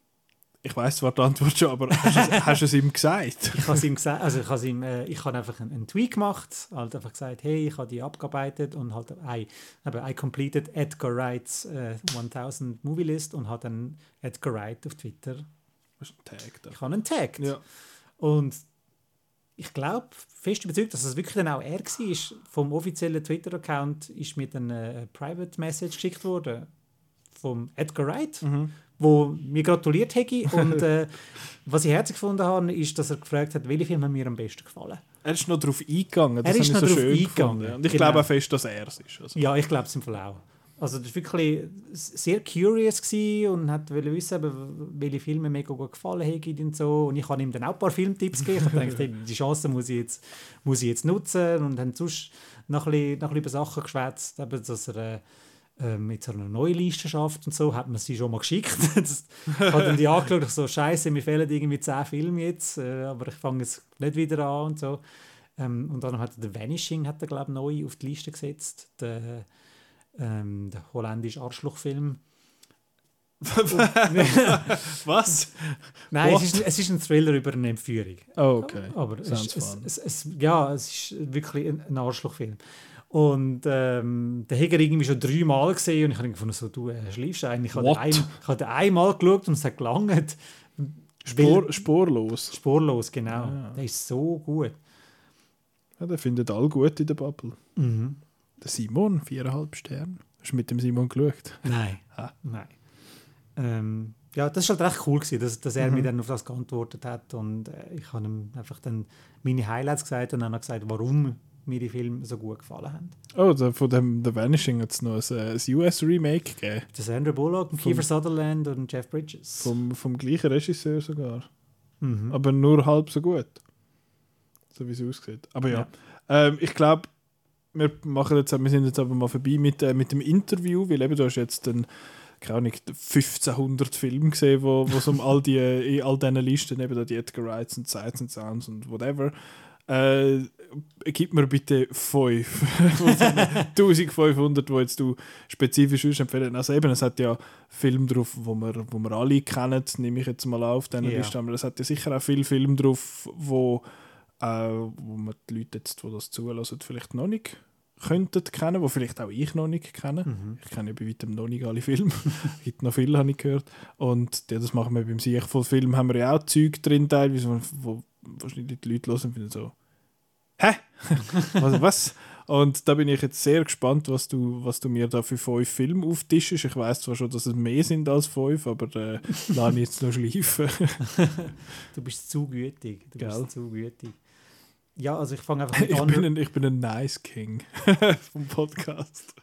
ich weiß zwar die Antwort schon, aber hast du es, <laughs> hast du es ihm gesagt? Ich habe ihm gesagt, also ich habe ihm, äh, ich habe einfach einen, einen Tweet gemacht, halt einfach gesagt, hey, ich habe die abgearbeitet und halt I, I completed Edgar Wrights äh, 1000 Movie List und habe dann Edgar Wright auf Twitter, Hast du einen Tag da? ich habe ihn tagged. Ja. Und ich glaube, fest überzeugt, dass es wirklich dann auch er war. Vom offiziellen Twitter-Account ist mir dann eine Private Message geschickt worden vom Edgar Wright, Mhm. wo mir gratuliert hätte. Und äh, <laughs> was ich herzlich gefunden habe, ist, dass er gefragt hat, welche Filme mir am besten gefallen. Er ist noch darauf eingegangen. Das Er ist noch so schön eingegangen, gefunden. Und ich genau. glaube auch fest, dass er es ist. Also. Ja, ich glaube es im Fall auch. Also das war wirklich sehr curious und hat wissen, welche Filme mega gut gefallen haben und so. Und ich habe ihm dann auch ein paar Filmtipps gegeben. Ich gedacht, hey, die Chance muss ich jetzt, muss ich jetzt nutzen und dann sonst noch ein bisschen, noch ein bisschen über Sachen geschwätzt, eben, dass er äh, ähm, jetzt eine neue Liste schafft und so, hat man sie schon mal geschickt. <laughs> das, ich habe dann die angeschaut, ich so, scheiße, mir fehlen irgendwie zehn Filme jetzt, äh, aber ich fange jetzt nicht wieder an und so. Ähm, und dann hat er The Vanishing, hat er, glaube ich, neu auf die Liste gesetzt. Der, ähm, der holländische Arschlochfilm. <laughs> Was? Nein, es ist, es ist ein Thriller über eine Entführung. Oh, okay. Aber es, Sounds es, es, ja, es ist wirklich ein, ein Arschlochfilm. Und ähm, habe ich irgendwie schon dreimal gesehen und ich habe gefunden, so, du äh, schläfst eigentlich. Ich habe ein, ich habe einmal geschaut und es hat gelangt. Spur, spurlos. Spurlos, genau. Ah. Der ist so gut. Ja, der findet all gut in der Bubble. Mhm. Der Simon, viereinhalb Sterne. Hast du mit dem Simon geschaut? Nein. <laughs> Ah. Nein. Ähm, ja, das war halt recht cool, gewesen, dass, dass er Mhm. mir dann auf das geantwortet hat. Und äh, ich habe ihm einfach dann meine Highlights gesagt und dann auch gesagt, warum mir die Filme so gut gefallen haben. Oh, der, von dem The Vanishing hat es noch ein, äh, ein US-Remake gegeben. Das Sandra Bullock, Vom- Kiefer Sutherland und Jeff Bridges. Vom, vom gleichen Regisseur sogar. mhm. Aber nur halb so gut. So wie es aussieht. Aber ja. Ähm, ich glaube, wir, machen jetzt, wir sind jetzt aber mal vorbei mit, äh, mit dem Interview, weil eben du hast jetzt den, keine Ahnung, 1500 Filme gesehen, wo wo es um all die, in all diesen Listen, eben da die Edgar Wrights und Sights and Sounds und whatever, äh, gib mir bitte 5. 1500, <laughs> <laughs> wo jetzt du spezifisch empfehlen. Also eben, es hat ja Filme drauf, wo wir, wo wir alle kennen, nehme ich jetzt mal auf, diese Ja. Liste. Aber es hat ja sicher auch viele Filme drauf, wo, äh, wo man die Leute jetzt, die das zulassen, vielleicht noch nicht könnten kennen, wo vielleicht auch ich noch nicht kenne. Mhm. Ich kenne ja bei weitem noch nicht alle Filme. <laughs> Es gibt noch viele, habe ich gehört. Und ja, das machen wir beim Sieg voll Film, haben wir ja auch Zeug drin, teilweise, wo, wahrscheinlich die Leute hören und finden so, hä? <laughs> was, was? Und da bin ich jetzt sehr gespannt, was du, was du mir da für fünf Filme auftischst. Ich weiß zwar schon, dass es mehr sind als fünf, aber äh, lass ich jetzt noch schleifen. <laughs> Du bist zu gütig. Du Gell? bist zu gütig. Ja, also ich fange einfach <laughs> mit ich, bin Honor ein, ich bin ein Nice King <laughs> vom Podcast.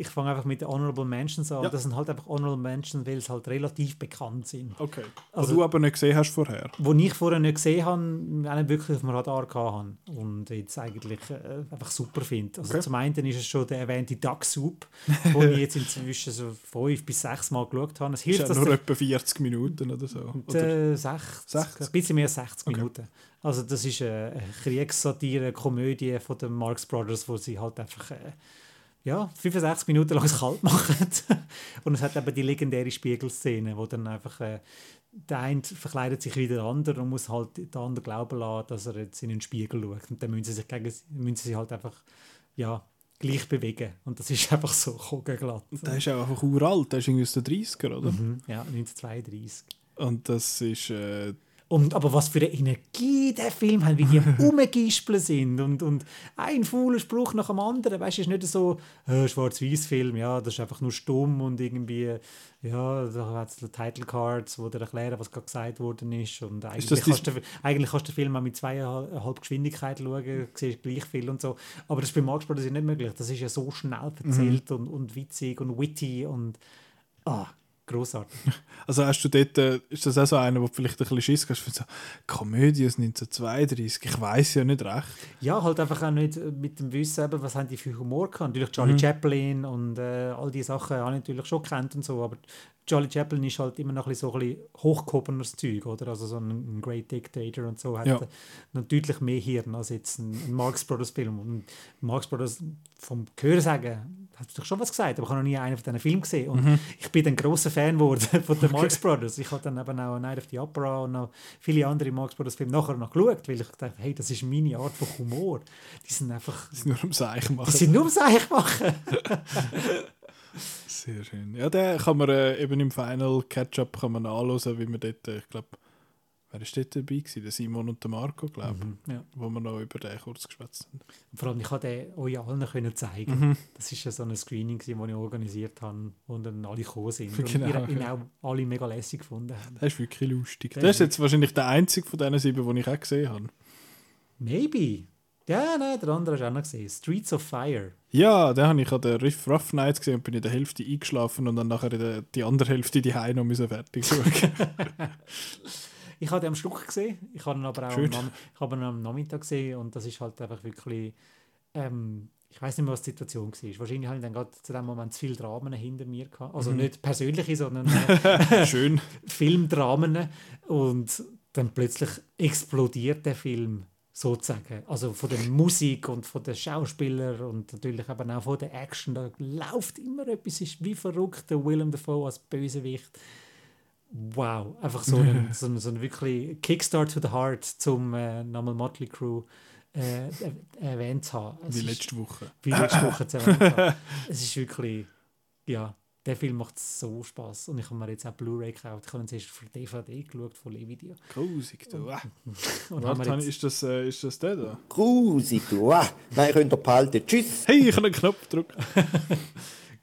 Ich fange einfach mit den Honorable Mentions an. Ja. Das sind halt einfach Honorable Mentions, weil sie halt relativ bekannt sind. Okay. Also- Also, du aber nicht gesehen hast vorher. Wo ich vorher nicht gesehen habe, auch nicht wirklich auf dem Radar hatte und jetzt eigentlich äh, einfach super finde. Also Okay. zum einen ist es schon der erwähnte Duck Soup, <laughs> den ich jetzt inzwischen so fünf bis sechs Mal geschaut habe. Es Ist hilft, ja dass nur etwa 40 Minuten oder so. Oder? äh, 60, 60? ein bisschen mehr als 60 Okay. Minuten. Also das ist eine Kriegssatire, Komödie von den Marx Brothers, wo sie halt einfach äh, ja, 65 Minuten lang es kalt machen. <laughs> Und es hat eben die legendäre Spiegelszene, wo dann einfach äh, der eine verkleidet sich wie der andere und muss halt den anderen glauben lassen, dass er jetzt in den Spiegel schaut. Und dann müssen sie sich, gegen, müssen sie sich halt einfach ja, gleich bewegen. Und das ist <laughs> einfach so kugelglatt. Der ist auch einfach uralt, der ist irgendwie aus den 30er, oder? Mhm, ja, 1932. Und das ist. Äh, Und, aber was für eine Energie der Film hat, wie die <laughs> rumgispeln sind und, und ein fauler Spruch nach dem anderen. Weißt du, es ist nicht so äh, Schwarz-Weiß-Film, ja, das ist einfach nur stumm und irgendwie, ja, da hat es Title Cards, wo dir erklären, was gerade gesagt worden ist. Und eigentlich, das kannst du, eigentlich kannst du den Film auch mit zweieinhalb Geschwindigkeit schauen, siehst gleich viel und so. Aber das ist bei Marx Brothers nicht möglich. Das ist ja so schnell erzählt und, und witzig und witty und ah, großartig. <laughs> also hast du dort, äh, ist das auch so einer, wo du vielleicht ein bisschen Schiss hast, für so Komödie aus 1932? Ich weiß ja nicht recht. Ja, halt einfach auch nicht mit dem Wissen, eben, was haben die für Humor gehabt. Natürlich Charlie Mhm. Chaplin und äh, all diese Sachen habe ich natürlich schon kennt und so, aber Charlie Chaplin ist halt immer noch ein bisschen so ein bisschen hochgehobenes Zeug, oder? Also so ein, Great Dictator und so hat Ja. äh, noch deutlich mehr Hirn als jetzt ein, ein Marx Brothers Film. Und Marx Brothers vom Hörensagen hat doch schon was gesagt, aber ich habe noch nie einen von diesen Filmen gesehen. Und Mhm. ich bin ein großer Fan geworden <laughs> von den Marx Brothers. Ich habe dann eben auch Night of the Opera und noch viele andere Marx Brothers Filme nachher noch geschaut, weil ich dachte, hey, das ist meine Art von Humor. Die sind einfach, Das ist nur am Seich machen. die sind nur Seich machen. <laughs> Sehr schön. Ja, den kann man äh, eben im Final Catch-up man anschauen, wie wir dort, äh, ich glaube, wer ist dort dabei gewesen? Der Simon und der Marco, glaube ich, Ja. wo wir noch über den kurz geschwätzt haben. Und vor allem, ich konnte den euch allen können zeigen. Mhm. Das war ja so ein Screening, das ich organisiert habe, wo dann alle gekommen sind. <laughs> Und Genau, ihr ihn ja. auch alle mega lässig gefunden haben. Das ist wirklich lustig. Der Das ist jetzt wahrscheinlich der einzige von diesen sieben, den ich auch gesehen habe. Maybe. Ja, nein, der andere hast du auch noch gesehen. Streets of Fire. Ja, den habe ich an der Riff Rough Night gesehen und bin in der Hälfte eingeschlafen und dann nachher in der, die andere Hälfte die Heim noch müssen fertig schauen. <laughs> Ich habe den am Stück gesehen. Ich habe ihn aber auch am, Schön. Ich habe ihn am Nachmittag gesehen und das ist halt einfach wirklich. Ähm, ich weiß nicht mehr, was die Situation war. Wahrscheinlich habe ich dann gerade zu dem Moment zu viele Dramen hinter mir gehabt. Also nicht persönliche, sondern <laughs> äh, Schön. Filmdramen. Und dann plötzlich explodiert der Film sozusagen. Also von der Musik und von den Schauspielern und natürlich aber auch von der Action. Da läuft immer etwas, ist wie verrückt. Der Willem Dafoe als Bösewicht. Wow, einfach so ein, <laughs> so ein, so ein wirklich Kickstart to the Heart zum äh, nochmal Motley Crew äh, er- erwähnt zu haben. Es Wie ist- letzte Woche. wie letzte Woche zu erwähnt. <laughs> Es ist wirklich, ja, der Film macht so Spaß und ich habe mir jetzt auch Blu-ray gekauft. Ich habe ihn zuerst für DVD geschaut von Levidio. Grusig, du. Ah. <laughs> Und Warte, jetzt, ist das, äh, ist das der da? Grusig, du. Ah, nein, könnt ihr behalten. Tschüss. Hey, ich habe einen Knopf gedrückt.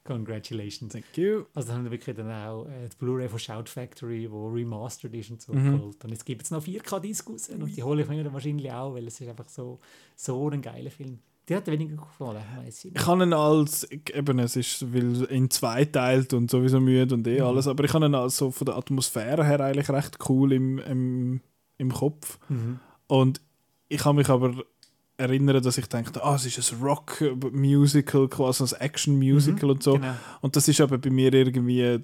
Congratulations. Thank you. Also dann haben wir wirklich dann auch äh, die Blu-ray von Shout Factory, wo remastered ist und so Mhm. geholt. Und jetzt gibt es noch 4K-Disc raus und die hole ich mir dann wahrscheinlich auch, weil es ist einfach so, so ein geiler Film. Die hat weniger gefallen, weiss ich. Ich habe ihn als, eben, es ist weil in zwei teilt und sowieso müde und eh alles, aber ich habe ihn als so von der Atmosphäre her eigentlich recht cool im, im, im Kopf. Mhm. Und ich kann mich aber erinnern, dass ich dachte, ah, es ist ein Rock-Musical, quasi ein Action-Musical und so. Genau. Und das ist aber bei mir irgendwie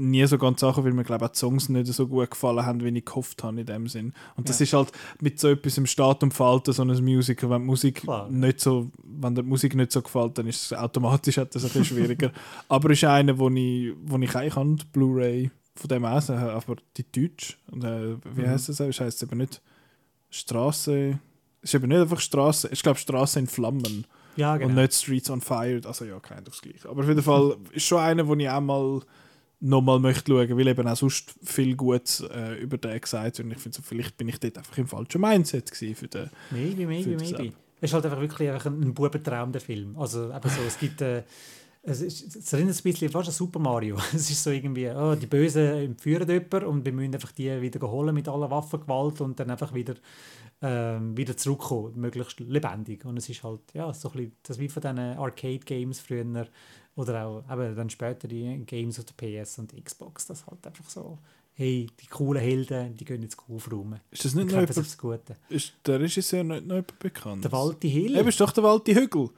nie so ganz Sache, weil mir glaube auch die Songs nicht so gut gefallen haben, wie ich gehofft habe in dem Sinn. Und das Ja. ist halt mit so etwas im Start und Falten so ein Musical, wenn die Musik Klar. nicht so, wenn der Musik nicht so gefällt, dann ist es automatisch etwas ein bisschen schwieriger. <laughs> aber ist einer, wo ich, wo ich eigentlich habe, die Blu-ray von dem auch sehen, aber die Deutsch. Äh, wie Mhm. heißt das? Es heißt eben nicht Straße. Es ist eben nicht einfach Straße. Ich glaube Straße in Flammen. Ja, genau. Und nicht Streets on Fire. Also ja, kein aufs Gleiche. Aber auf jeden Fall ist schon einer, wo ich auch mal nochmal möchte schauen, weil eben auch sonst viel Gutes äh, über den gesagt wird. Und ich finde, so, vielleicht bin ich dort einfach im falschen Mindset gewesen für den. Maybe, maybe, maybe. Es ist halt einfach wirklich einfach ein, ein Bubentraum, der Film. Also eben so, es gibt... Äh, es, ist, es erinnert ein bisschen fast an Super Mario. <laughs> Es ist so irgendwie, oh, die Bösen entführen jemanden und wir müssen einfach die wieder holen mit aller Waffengewalt und dann einfach wieder, ähm, wieder zurückkommen, möglichst lebendig. Und es ist halt, ja, so ein bisschen das wie von diesen Arcade-Games früher oder auch eben dann später die Games auf der PS und Xbox. Das halt einfach so, hey, die coolen Helden, die gehen jetzt aufräumen. Ist das nicht noch jemand, aufs Gute. ist der Regisseur nicht noch jemand bekannt? Der Walti Hill. Eben, ist doch der Walti Hügel.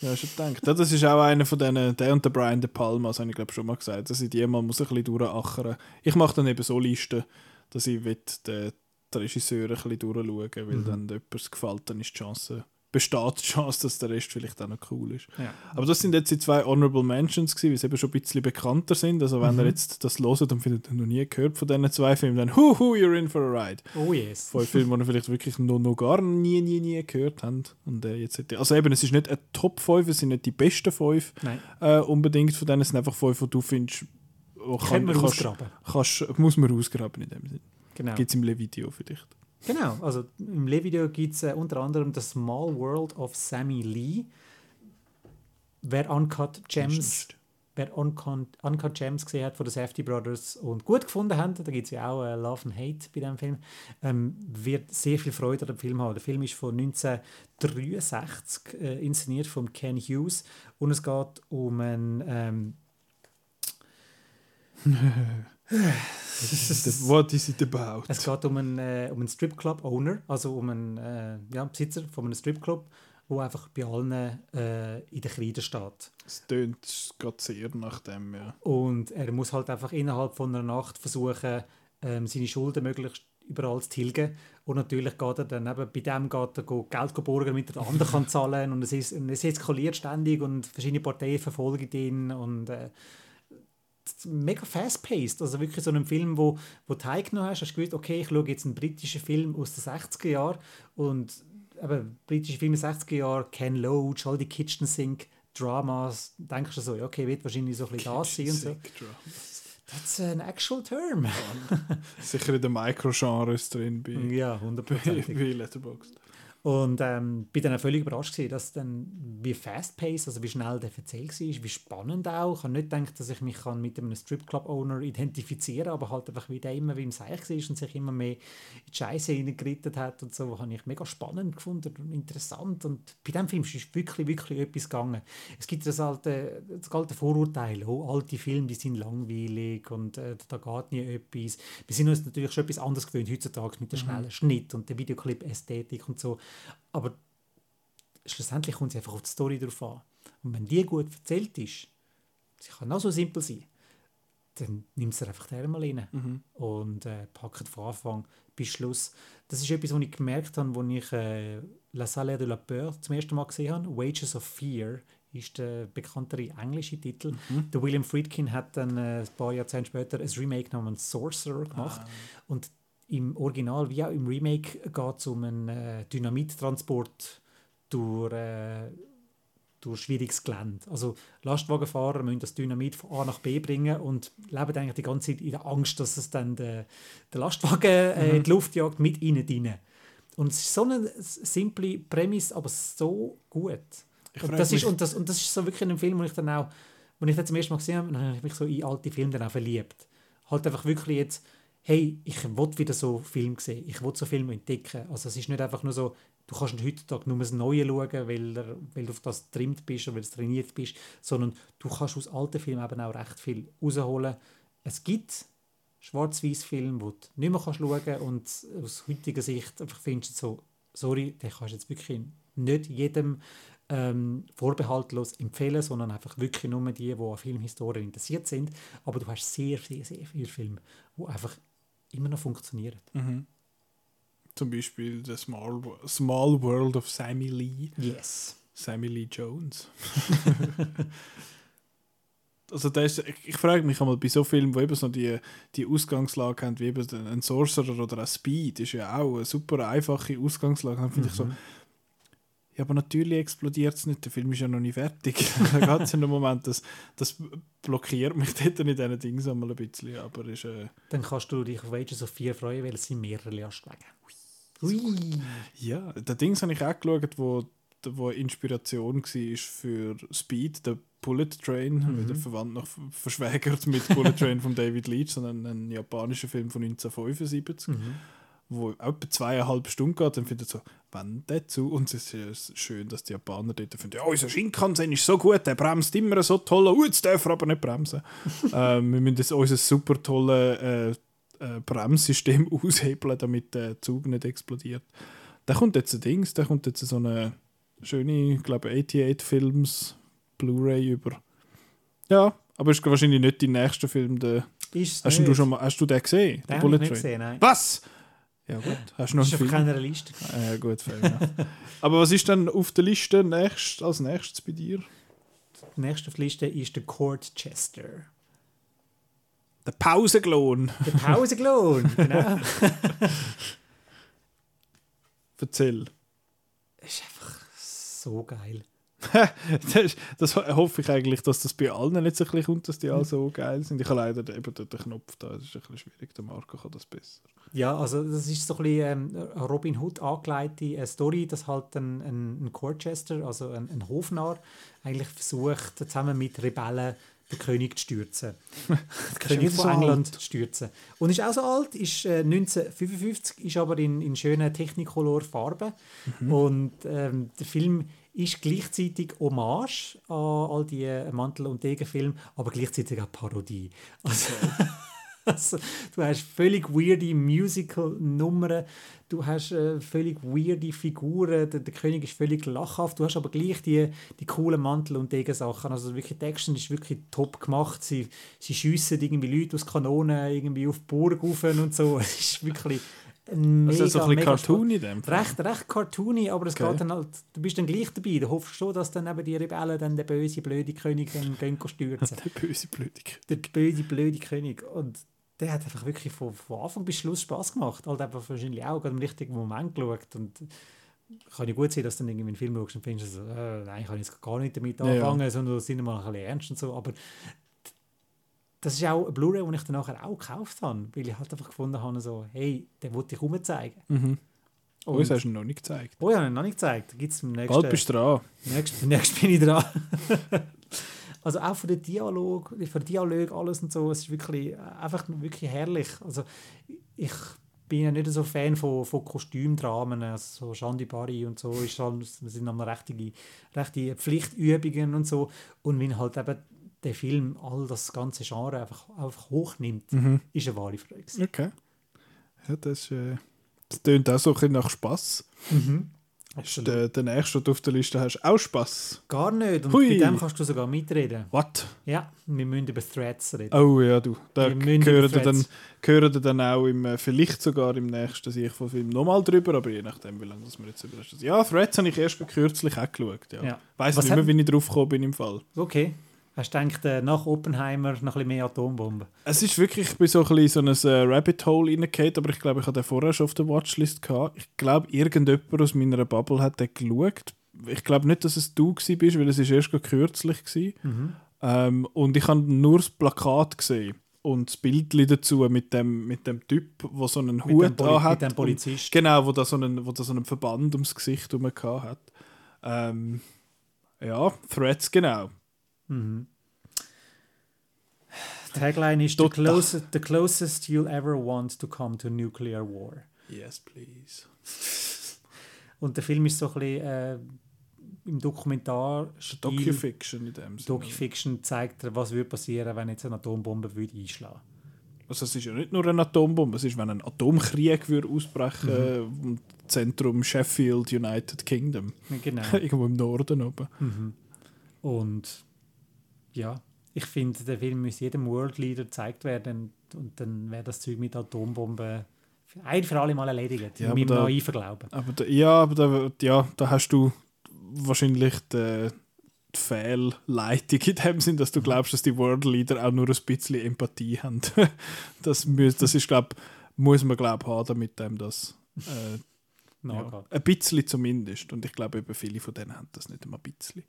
Ja, schon gedacht. Das ist auch einer von denen, der und der Brian De Palma, das habe ich glaube schon mal gesagt, dass ich die mal muss ein bisschen durchachern Ich mache dann eben so Listen, dass ich will, den, den Regisseur ein bisschen durchschauen weil Mhm. dann etwas gefällt, dann ist die Chance, besteht die Chance, dass der Rest vielleicht auch noch cool ist. Ja. Aber das sind jetzt die zwei Honorable Mentions gewesen, weil sie eben schon ein bisschen bekannter sind. Also wenn Mhm. ihr jetzt das hört und findet, ihr noch nie gehört von diesen zwei Filmen, dann huhu, you're in for a ride. Oh yes. Von <laughs> Filmen, die ihr vielleicht wirklich noch, noch gar nie, nie, nie gehört habt. Und, äh, jetzt ihr- also eben, es ist nicht ein Top 5, es sind nicht die besten 5 Nein, äh, unbedingt von denen, es sind einfach 5, die du findest, oh, können wir kannst, ausgraben. kannst, muss man ausgraben in dem Sinne. Genau. Gibt es im Le-Video vielleicht. genau. Also im Le-Video gibt es äh, unter anderem The Small World of Sammy Lee. Wer Uncut Gems, wer Uncut, Uncut Gems gesehen hat von den Safety Brothers und gut gefunden hat, da gibt es ja auch äh, Love and Hate bei diesem Film, ähm, wird sehr viel Freude an dem Film haben. Der Film ist von 1963 äh, inszeniert von Ken Hughes und es geht um einen ähm, <laughs> <laughs> What is it about? Es geht um einen, äh, um einen Stripclub-Owner, also um einen äh, ja, Besitzer von einem Stripclub, der einfach bei allen äh, in der Kreide steht. Es tönt gerade sehr nach dem, ja. Und er muss halt einfach innerhalb von einer Nacht versuchen, ähm, seine Schulden möglichst überall zu tilgen. Und natürlich geht er dann eben, bei dem geht er Geld borgen, damit er den anderen kann zahlen und es, ist, und es eskaliert ständig und verschiedene Parteien verfolgen ihn und äh, mega fast-paced. Also wirklich so ein Film, wo, wo du heimgenommen hast, hast du gewusst, okay, ich schaue jetzt einen britischen Film aus den 60er Jahren und eben, britische Filme 60er Jahre, Ken Loach, all die Kitchen Sink Dramas, denkst du so, ja, okay, wird wahrscheinlich so ein bisschen das sein und so. Dramas. That's an actual term. Sicher in den Micro-Genres drin bei, ja, bei, hundertprozentig. <laughs> bei Letterboxd. Und ähm, bin dann auch völlig überrascht gewesen, dass dann wie fast-paced, also wie schnell der erzählt war, wie spannend auch. Ich habe nicht gedacht, dass ich mich kann mit einem Stripclub-Owner identifizieren kann, aber halt einfach wie der immer wie im Seich war und sich immer mehr in die Scheiße hineingerittet hat und so, habe ich mega spannend gefunden und interessant. Und bei diesem Film ist wirklich, wirklich etwas gegangen. Es gibt das alte, das alte Vorurteil, oh, alte Filme, die sind langweilig und äh, da geht nie etwas. Wir sind uns natürlich schon etwas anderes gewöhnt heutzutage mit dem schnellen Schnitt und der Videoclip-Ästhetik und so. Aber schlussendlich kommt es einfach auf die Story drauf an. Und wenn die gut erzählt ist, sie kann auch so simpel sein, dann nimmt sie einfach den mal rein und äh, packt von Anfang bis Schluss. Das ist etwas, was ich gemerkt habe, als ich äh, La Salle de la Peur zum ersten Mal gesehen habe. Wages of Fear ist der bekanntere englische Titel. Der William Friedkin hat dann äh, ein paar Jahrzehnte später ein Remake namens Sorcerer gemacht. Und im Original wie auch im Remake geht es um einen äh, Dynamittransport durch, äh, durch schwieriges Gelände. Also Lastwagenfahrer müssen das Dynamit von A nach B bringen und leben eigentlich die ganze Zeit in der Angst, dass es dann der, der Lastwagen äh, in die Luft jagt mit ihnen drin. Und es ist so eine simple Prämisse, aber so gut. Und das, ist, und, das, und das ist so wirklich ein Film, wo ich dann auch, wo ich dann zum ersten Mal gesehen habe, dann habe ich mich so in alte Filme dann auch verliebt. Halt einfach wirklich jetzt, hey, ich will wieder so Film sehen, ich will so Filme entdecken. Also es ist nicht einfach nur so, du kannst nicht heutzutage nur das Neue schauen, weil, weil du auf das trimmt bist oder weil du trainiert bist, sondern du kannst aus alten Filmen eben auch recht viel rausholen. Es gibt Schwarz-Weiß-Filme, wo du nicht mehr kannst schauen kannst und aus heutiger Sicht einfach findest du so, sorry, den kannst du jetzt wirklich nicht jedem ähm, vorbehaltlos empfehlen, sondern einfach wirklich nur die, die an Filmhistorien interessiert sind. Aber du hast sehr, sehr, sehr viele Filme, die einfach immer noch funktionieren. Zum Beispiel The Small, Small World of Sammy Lee. Yes. Sammy Lee Jones. <laughs> also das ist, ich, ich frage mich einmal bei so Filmen, wo eben so die, die Ausgangslage haben, wie eben ein Sorcerer oder ein Speed, ist ja auch eine super einfache Ausgangslage. Dann finde ich so, ja, aber natürlich explodiert es nicht, der Film ist ja noch nicht fertig. <laughs> da geht es in einem Moment, das, das blockiert mich dort in diesen Dingen einmal ein bisschen, aber ist, äh, Dann kannst du dich auf Wages of 4 freuen, weil es sind mehrere Lastwagen. Ui. Ja, der Dings habe ich auch geschaut, wo, wo Inspiration war für Speed, der Bullet Train, wieder verwandt noch verschwägert mit Bullet Train von David Leach, sondern ein japanischer Film von 1975, wo etwa zweieinhalb Stunden geht, dann findet so, wann dazu? Und es ist ja schön, dass die Japaner dort finden, ja, unser Shinkansen ist so gut, der bremst immer so toll, oh, jetzt darf er aber nicht bremsen. <laughs> ähm, wir müssen das, unser super tolle äh, äh, Bremssystem <laughs> aushebeln, damit der Zug nicht explodiert. Da kommt jetzt ein Dings, da kommt jetzt so eine schöne, ich glaube 88 Films Blu-ray über. Ja, aber ist wahrscheinlich nicht dein nächster Film. Der, Ist hast, du schon mal, hast du den gesehen? Den ich nicht gesehen, nein. Was? Ja gut, hast du noch ist auf keiner Liste. Ja gut. <laughs> Aber was ist dann auf der Liste nächst, als nächstes bei dir? Der nächste auf der Liste ist der Court Chester. Der Pausenklon. Der Pausenklon, <laughs> genau. Erzähl. ist einfach so geil. <laughs> das, das hoffe ich eigentlich, dass das bei allen nicht so ein bisschen kommt, dass die alle so geil sind. Ich habe leider eben dort den Knopf da, das ist ein bisschen schwierig. Der Marco kann das besser. Ja, also das ist so ein bisschen ähm, Robin Hood angelegte äh, Story, dass halt ein, ein, ein Courtchester, also ein, ein Hofnarr, eigentlich versucht, zusammen mit Rebellen den König zu stürzen. <laughs> den König von so England zu stürzen. Und ist auch so alt, ist äh, 1955, ist aber in, in schönen Technicolor Farben. Und ähm, der Film ist gleichzeitig Hommage an all die äh, Mantel- und Degenfilme, aber gleichzeitig auch Parodie. Also, <laughs> also, du hast völlig weirde Musical-Nummern, du hast äh, völlig weirde Figuren, der, der König ist völlig lachhaft, du hast aber gleich die, die coolen Mantel- und Degen-Sachen. Also wirklich, die Action ist wirklich top gemacht. Sie, sie schiessen irgendwie Leute aus Kanonen irgendwie auf die Burg rauf und so. <laughs> Es ist wirklich mega, ist so ein bisschen mega Cartoon in dem Fall. Recht, recht cartoony, aber es Okay. geht dann halt, du bist dann gleich dabei. Du hoffst schon, dass dann eben die Rebellen dann den bösen, blöden König dann gehen stürzen. <laughs> Der böse Blödig. der böse, blöde König. Und der hat einfach wirklich von, von Anfang bis Schluss Spaß gemacht. Halt einfach wahrscheinlich auch gerade im richtigen Moment geschaut. Und kann ja gut sein, dass du dann irgendwie einen Film schaust und findest, äh, nein, ich kann jetzt gar nicht damit Ja, ja. anfangen, sondern sind mal ein bisschen ernst und so. Aber das ist auch ein Blu-ray, den ich dann nachher auch gekauft habe, weil ich halt einfach gefunden habe, so, hey, den wollte ich zeigen. Mhm. Uns hast du ihn noch nicht gezeigt. Oh ja, noch nicht gezeigt. Da gibt es im nächsten... Bald bist du dran. Nächst, <laughs> nächst bin ich dran. <laughs> also auch für den Dialog, für den Dialog alles und so, es ist wirklich äh, einfach wirklich herrlich. Also ich bin ja nicht so Fan von, von Kostümdramen, also so Shandy Barry und so, ist halt, das sind dann richtige, richtige Pflichtübungen und so. Und wenn halt eben der Film all das ganze Genre einfach, einfach hochnimmt, Mhm. ist eine wahre Freude. Okay. Ja, das, äh, das tönt auch so ein bisschen nach Spass. Ist Absolut. der, der nächste, du auf der Liste hast, auch Spass? Gar nicht. Und Hui. bei dem kannst du sogar mitreden. What? Ja, wir müssen über Threads reden. Oh ja, du. Da gehören dann, gehören dann auch im, äh, vielleicht sogar im nächsten Sicht von Film nochmal drüber, aber je nachdem, wie lange das wir jetzt über das. Ja, Threads habe ich erst kürzlich auch geschaut. Ja. Ja. Weiß Was nicht mehr, wie ich drauf gekommen bin im Fall. Okay. Hast du gedacht, äh, nach Oppenheimer noch ein bisschen mehr Atombomben? Es ist wirklich, ich bin so ein bisschen so ein äh, Rabbit Hole reingefallen, aber ich glaube, ich hatte den vorher schon auf der Watchlist gehabt. Ich glaube, irgendjemand aus meiner Bubble hat den geschaut. Ich glaube nicht, dass es du bist, weil es ist erst kürzlich war. Ähm, und ich habe nur das Plakat gesehen und das Bild dazu mit dem, mit dem Typ, der so einen Mit Hut dem, Poli anhat. mit dem und- Polizist. Genau, wo da so einen, wo da so einen Verband ums Gesicht herum hat. Ähm, ja, Threads, genau. Mhm. Die <sighs> Tagline ist the closest, the closest you'll ever want to come to nuclear war. Yes, please. <laughs> Und der Film ist so ein bisschen äh, im Dokumentar Docufiction in dem Sinne. Docufiction zeigt was würde passieren, wenn jetzt eine Atombombe würde einschlagen Also es ist ja nicht nur eine Atombombe, es ist, wenn ein Atomkrieg würde ausbrechen Mhm. im Zentrum Sheffield, United Kingdom. Genau. <laughs> Irgendwo im Norden oben. Mhm. Und ja, ich finde, der Film muss jedem World Leader gezeigt werden und dann wäre das Zeug mit Atombomben ein für alle Mal erledigt. Ja, in meinem da- naiven Glauben. Aber da, ja, aber da, ja, da hast du wahrscheinlich die, die Fehlleitung in dem Sinn, dass du glaubst, dass die World Leader auch nur ein bisschen Empathie haben. <laughs> das, muss, das ist, glaube muss man glaub, haben, damit dem das äh, <laughs> ja, ein bisschen zumindest. Und ich glaube, eben viele von denen haben das nicht immer ein bisschen.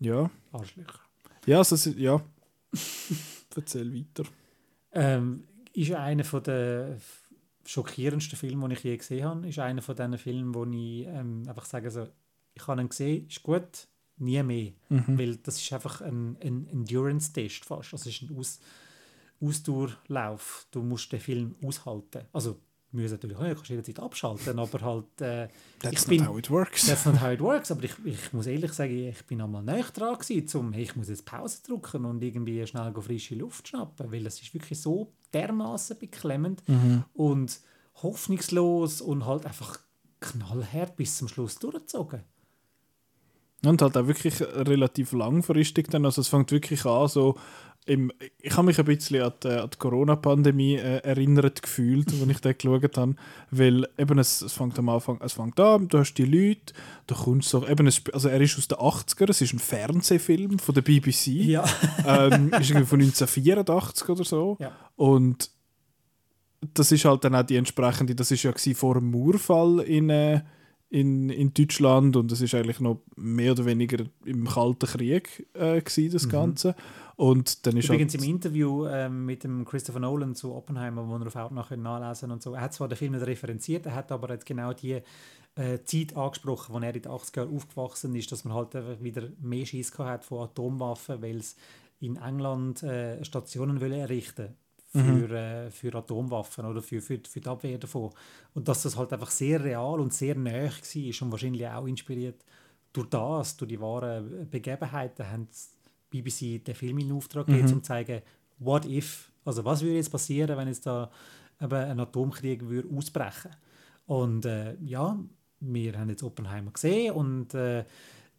Ja, Arschlöcher. Ja, also, ja. <laughs> Erzähl weiter. Ähm, ist einer von der schockierendsten Filme, die ich je gesehen habe. Ist einer von diesen Filmen, wo ich ähm, einfach sage, so, ich habe ihn gesehen, ist gut, nie mehr. Weil das ist einfach ein, ein Endurance-Test fast. Also es ist ein Aus Ausdauerlauf. Du musst den Film aushalten. Also, musst natürlich auch nicht, kannst jederzeit abschalten, aber halt... Äh, That's ich not bin, how it works. That's not how it works. Aber ich, ich muss ehrlich sagen, ich bin einmal näher dran gewesen, zum, hey, ich muss jetzt Pause drücken und irgendwie schnell frische Luft schnappen, weil es ist wirklich so dermaßen beklemmend und hoffnungslos und halt einfach knallhart bis zum Schluss durchgezogen. Und halt auch wirklich relativ langfristig dann. Also es fängt wirklich an, so im, ich habe mich ein bisschen an die, an die Corona-Pandemie äh, erinnert gefühlt, <laughs> als ich dort geschaut habe, weil eben es, es fängt am Anfang, es fängt an, du hast die Leute, da kommst so, eben es, also er ist aus den 80er, es ist ein Fernsehfilm von der BBC, Ja. <laughs> ähm, ist irgendwie von 1984 oder so Ja. und das ist halt dann auch die entsprechende, das ist ja vor dem Mauerfall in, äh, in, in Deutschland und das ist eigentlich noch mehr oder weniger im Kalten Krieg äh, gewesen, das Ganze. Und dann ist Mhm. Übrigens halt, im Interview ähm, mit dem Christopher Nolan zu Oppenheimer, wo ihr auf Outnow könnt nachlesen und so, er hat zwar den Film nicht referenziert, er hat aber jetzt genau die äh, Zeit angesprochen, wo er in den 80er Jahren aufgewachsen ist, dass man halt einfach wieder mehr Schiss hat von Atomwaffen, weil es in England äh, Stationen will errichten für, äh, für Atomwaffen oder für, für, für die Abwehr davon. Und dass das halt einfach sehr real und sehr nah war und wahrscheinlich auch inspiriert durch das, durch die wahren Begebenheiten, haben die BBC den Film in Auftrag gegeben, um zu zeigen, what if, also was würde jetzt passieren, wenn jetzt da eben ein Atomkrieg würde ausbrechen? Und äh, ja, wir haben jetzt Oppenheimer gesehen und äh,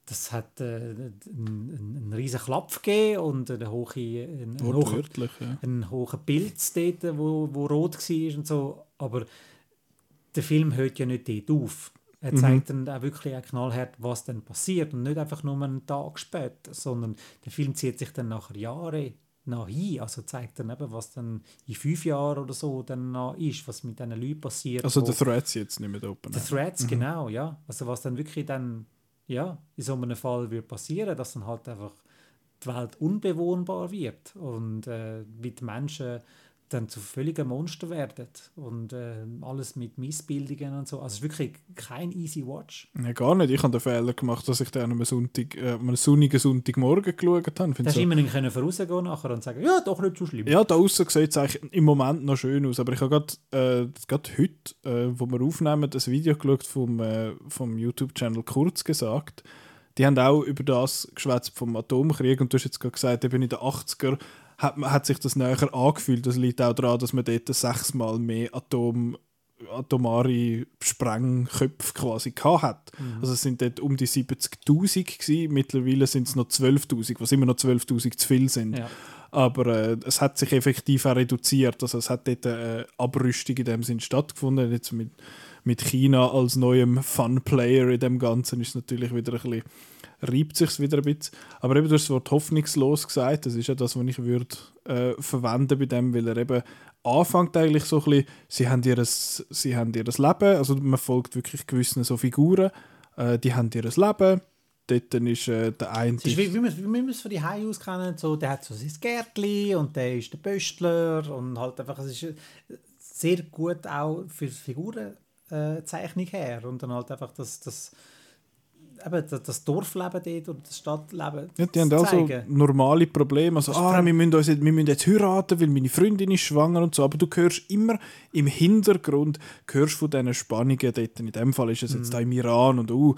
das hat äh, einen, einen, einen riesen Klapp gegeben und eine hohe, einen, einen hohen, ja. einen hohen Pilz dort, wo, wo rot war und so, aber der Film hört ja nicht dort auf. Er zeigt dann auch wirklich auch knallhart, was dann passiert und nicht einfach nur einen Tag später, sondern der Film zieht sich dann nach Jahren nach hin, also zeigt dann eben, was dann in fünf Jahren oder so dann noch ist, was mit diesen Leuten passiert. Also der Threads jetzt nicht mehr open. The Threats, genau, ja. Also was dann wirklich dann, ja, in so einem Fall wird passieren, dass dann halt einfach die Welt unbewohnbar wird und äh, die Menschen dann zu völligen Monster werden und äh, alles mit Missbildungen und so. Also es ist wirklich kein easy Watch. Ja, gar nicht. Ich habe den Fehler gemacht, dass ich dann am Sonntag, äh, am sonnigen Sonntagmorgen geschaut habe. Da Find hast so, du immer nicht können vorausgehen nachher und sagen, ja, doch nicht so schlimm. ja, da außen sieht es eigentlich im Moment noch schön aus, aber ich habe gerade äh, gerade heute, äh, wo wir aufnehmen, das Video geschaut vom, äh, vom YouTube-Channel «Kurz gesagt». Die haben auch über das geschwätzt vom Atomkrieg und du hast jetzt gerade gesagt, eben in den 80er hat, man- hat sich das näher angefühlt. Das liegt auch daran, dass man dort sechsmal mehr Atom, atomare Sprengköpfe quasi gehabt hat. Also es sind dort um die 70'000 gewesen. Mittlerweile sind es noch 12'000, was immer noch 12'000 zu viel sind. Ja. Aber äh, es hat sich effektiv auch reduziert. Also es hat dort eine Abrüstung in dem Sinn stattgefunden. Jetzt mit, mit China als neuem Fun-Player in dem Ganzen ist natürlich wieder ein bisschen, reibt sich wieder ein bisschen. Aber eben, du hast das Wort hoffnungslos gesagt. Das ist ja das, was ich würde äh, verwenden bei dem, weil er eben anfängt eigentlich so ein bisschen, sie haben ihr, sie haben ihr Leben, also man folgt wirklich gewissen so Figuren, äh, die haben ihr Leben. Dort ist äh, der eine... Ist wie, man es von die Hause aus kennen, so, der hat so sein Gärtchen und der ist der Pöstler und halt einfach, es ist sehr gut auch für die Figurenzeichnung her und dann halt einfach das, das, eben das, Dorfleben dort und das Stadtleben Ja, die haben auch so normale Probleme. Also, ah, wir müssen, uns jetzt, wir müssen jetzt heiraten, weil meine Freundin ist schwanger und so. Aber du hörst immer im Hintergrund hörst von diesen Spannungen dort. In dem Fall ist es Mhm. jetzt da im Iran und uh,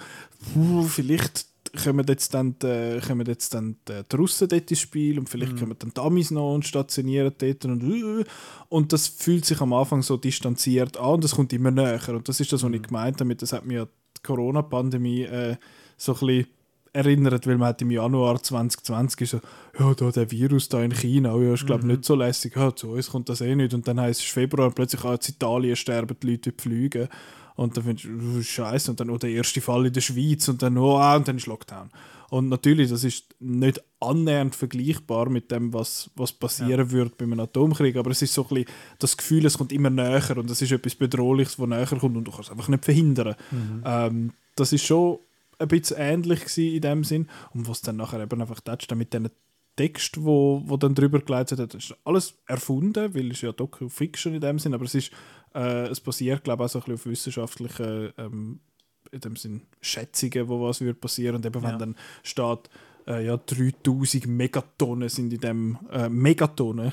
uh, vielleicht kommen jetzt dann, die, kommen jetzt dann die, die Russen dort ins Spiel und Mhm. vielleicht kommen dann die Amis noch und stationieren dort und, uh, und das fühlt sich am Anfang so distanziert an und das kommt immer näher. Und das ist das, was Mhm. ich gemeint habe. Das hat mir die Corona-Pandemie äh, so ein bisschen erinnert, weil man hat im Januar 2020 so, ja, da der Virus da in China, oh ja, ist glaube nicht so lässig, ja, zu uns kommt das eh nicht. Und dann heißt es Februar und plötzlich, ah, in Italien sterben die Leute die Flüge. Und dann findest du, oh, scheiße, und dann oh, der erste Fall in der Schweiz und dann, oh, ah, und dann ist Lockdown. Und natürlich, das ist nicht annähernd vergleichbar mit dem, was, was passieren würde bei einem Atomkrieg, aber es ist so ein bisschen das Gefühl, es kommt immer näher und es ist etwas Bedrohliches, das näher kommt und du kannst es einfach nicht verhindern. Ähm, das ist schon ein bisschen ähnlich in dem Sinn. Und was dann nachher eben einfach tätscht, mit diesen Text, wo, wo dann drüber geleitet hat, ist alles erfunden, weil es ja Docu-Fiction in dem Sinn, aber es ist, äh, es basiert, glaube ich, auch so ein bisschen auf wissenschaftlichen, ähm, in dem Sinn, Schätzungen, wo was wird passieren und eben Ja. wenn dann steht, äh, ja, 3000 Megatonnen sind in dem, äh, Megatonnen,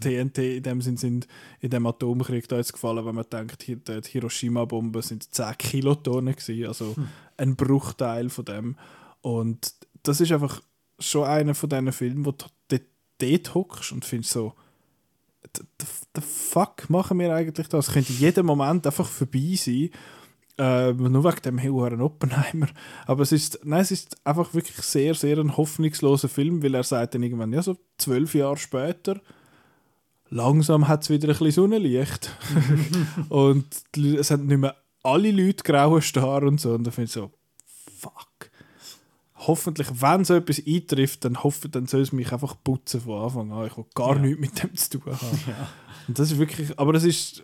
TNT <laughs> in dem Sinn sind in dem Atomkrieg da jetzt gefallen, wenn man denkt, hier, die Hiroshima-Bomben sind 10 Kilotonnen gewesen, also ein Bruchteil von dem. Und das ist einfach schon einer von diesen Filmen, wo du dort hockst und findest so, the, fuck machen wir eigentlich das? Es könnte jeden Moment einfach vorbei sein. Äh, nur wegen dem Huren Oppenheimer. Aber es ist, nein, es ist einfach wirklich sehr, sehr ein hoffnungsloser Film, weil er sagt dann irgendwann, ja, so zwölf Jahre später, langsam hat es wieder ein bisschen Sonnenlicht. <laughs> und es haben nicht mehr alle Leute graue Star und so. Und da finde ich so. Hoffentlich, wenn so etwas eintrifft, dann hoffe dann soll es mich einfach putzen von Anfang an. Ich will gar Ja. nichts mit dem zu tun haben. <laughs> Und das ist wirklich, aber es ist,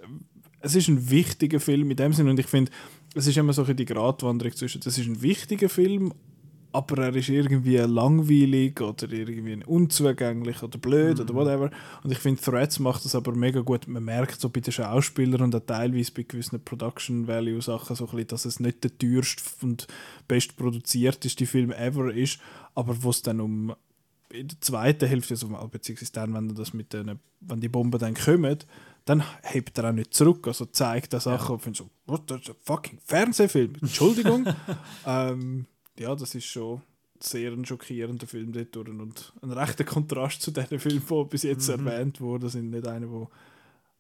es ist ein wichtiger Film in dem Sinne und ich finde, es ist immer so die Gratwanderung zwischen, das ist ein wichtiger Film, aber er ist irgendwie langweilig oder irgendwie unzugänglich oder blöd oder whatever. Und ich finde, Threads macht das aber mega gut. Man merkt so bei den Schauspielern und auch teilweise bei gewissen Production Value Sachen so ein bisschen, dass es nicht der teuerste und bestproduzierteste Film ever ist, aber wo es dann um in der zweiten Hälfte, also, beziehungsweise dann, wenn das mit den, wenn die Bomben dann kommen, dann hebt er auch nicht zurück. Also zeigt er Sachen und findet so, what, das ist ein fucking Fernsehfilm. Entschuldigung. <laughs> ähm, ja, das ist schon sehr ein schockierender Film dort und ein rechter Kontrast zu den Filmen, die bis jetzt erwähnt wurden, sind nicht einer, wo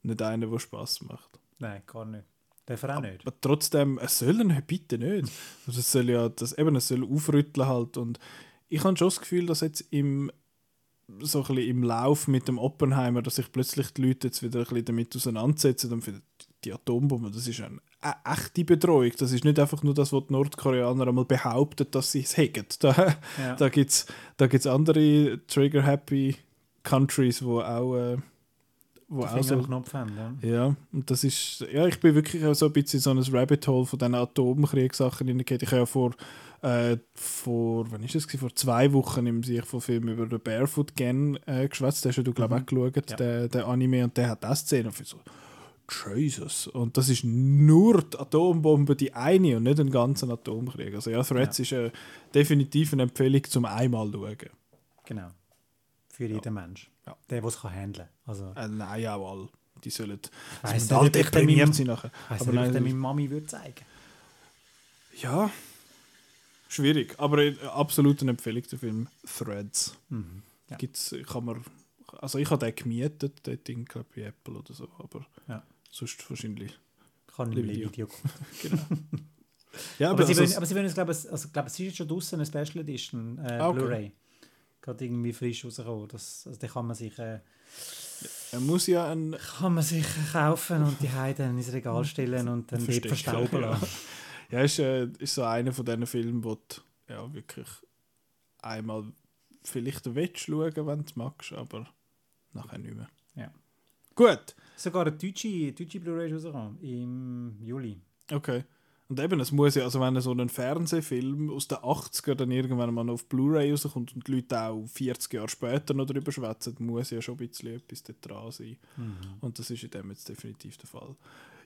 nicht einer, der Spaß macht. Nein, gar nicht. Darf er auch nicht. Aber trotzdem, es soll nicht, bitte nicht. Also es soll ja, das, eben, es soll aufrütteln halt und ich habe schon das Gefühl, dass jetzt im so ein im Lauf mit dem Oppenheimer, dass sich plötzlich die Leute jetzt wieder ein bisschen damit auseinandersetzen und finden, die Atombombe, das ist eine echte Bedrohung. Das ist nicht einfach nur das, was die Nordkoreaner einmal behaupten, dass sie es haben. Da, Ja. da gibt es da gibt's andere Trigger-Happy Countries, wo auch äh, wo Die auch so Knopf haben, ja. Ja, und das ist, ja, ich bin wirklich auch so ein bisschen in so ein Rabbit Hole von diesen Atomkriegssachen hineingegangen. Ich habe ja vor, äh, vor, wann ist das gewesen? vor zwei Wochen im Sicht von Film über den Barefoot Gen äh, geschwätzt. Den hast du, glaube ich, auch geschaut, Ja. der, der Anime, und der hat das Szene für so, Jesus. Und das ist nur die Atombombe, die eine und nicht ein ganzer Atomkrieg. Also ja, Threads Ja. ist äh, definitiv eine Empfehlung zum einmal schauen. Genau. Für jeden Mensch. Ja. Der, der es handeln kann. Also, Äh, nein, auch alle. Die sollen, ich weiss nicht, ich dem deprimiert sein nachher. ich weiss Aber nicht, ich nein, meine Mami würde zeigen Ja, schwierig, aber äh, absolut eine Empfehlung der Film Threads. Mhm. Ja. Gibt's, kann man, also ich habe den gemietet, den Ding glaube bei Apple oder so, aber Ja. Sonst wahrscheinlich. Kann ich Video. <laughs> Video. Genau. ja, Aber, aber, sie also, wollen, aber sie wollen, glaube ich, also, glaube, es ist jetzt schon draußen eine Special Edition äh, Ah, okay. Blu-ray. Gerade irgendwie frisch rausgekommen. Das, also, den kann man sich, äh, er muss ja ein kann man sich kaufen und die Heide dann ins Regal <laughs> stellen und dann dort verstauben ja. lassen. ja, ist, äh, ist so einer von diesen Filmen, wo du ja, wirklich einmal vielleicht willst schauen, wenn du es magst, aber nachher nicht mehr. Gut, Sogar eine deutsche, deutsche Blu-ray rausgekommen im Juli. okay. Und eben, es muss ja, also wenn so ein Fernsehfilm aus den 80er dann irgendwann mal auf Blu-ray rauskommt und die Leute auch 40 Jahre später noch darüber schwätzen, muss ja schon ein bisschen etwas dran sein. Und das ist in dem jetzt definitiv der Fall.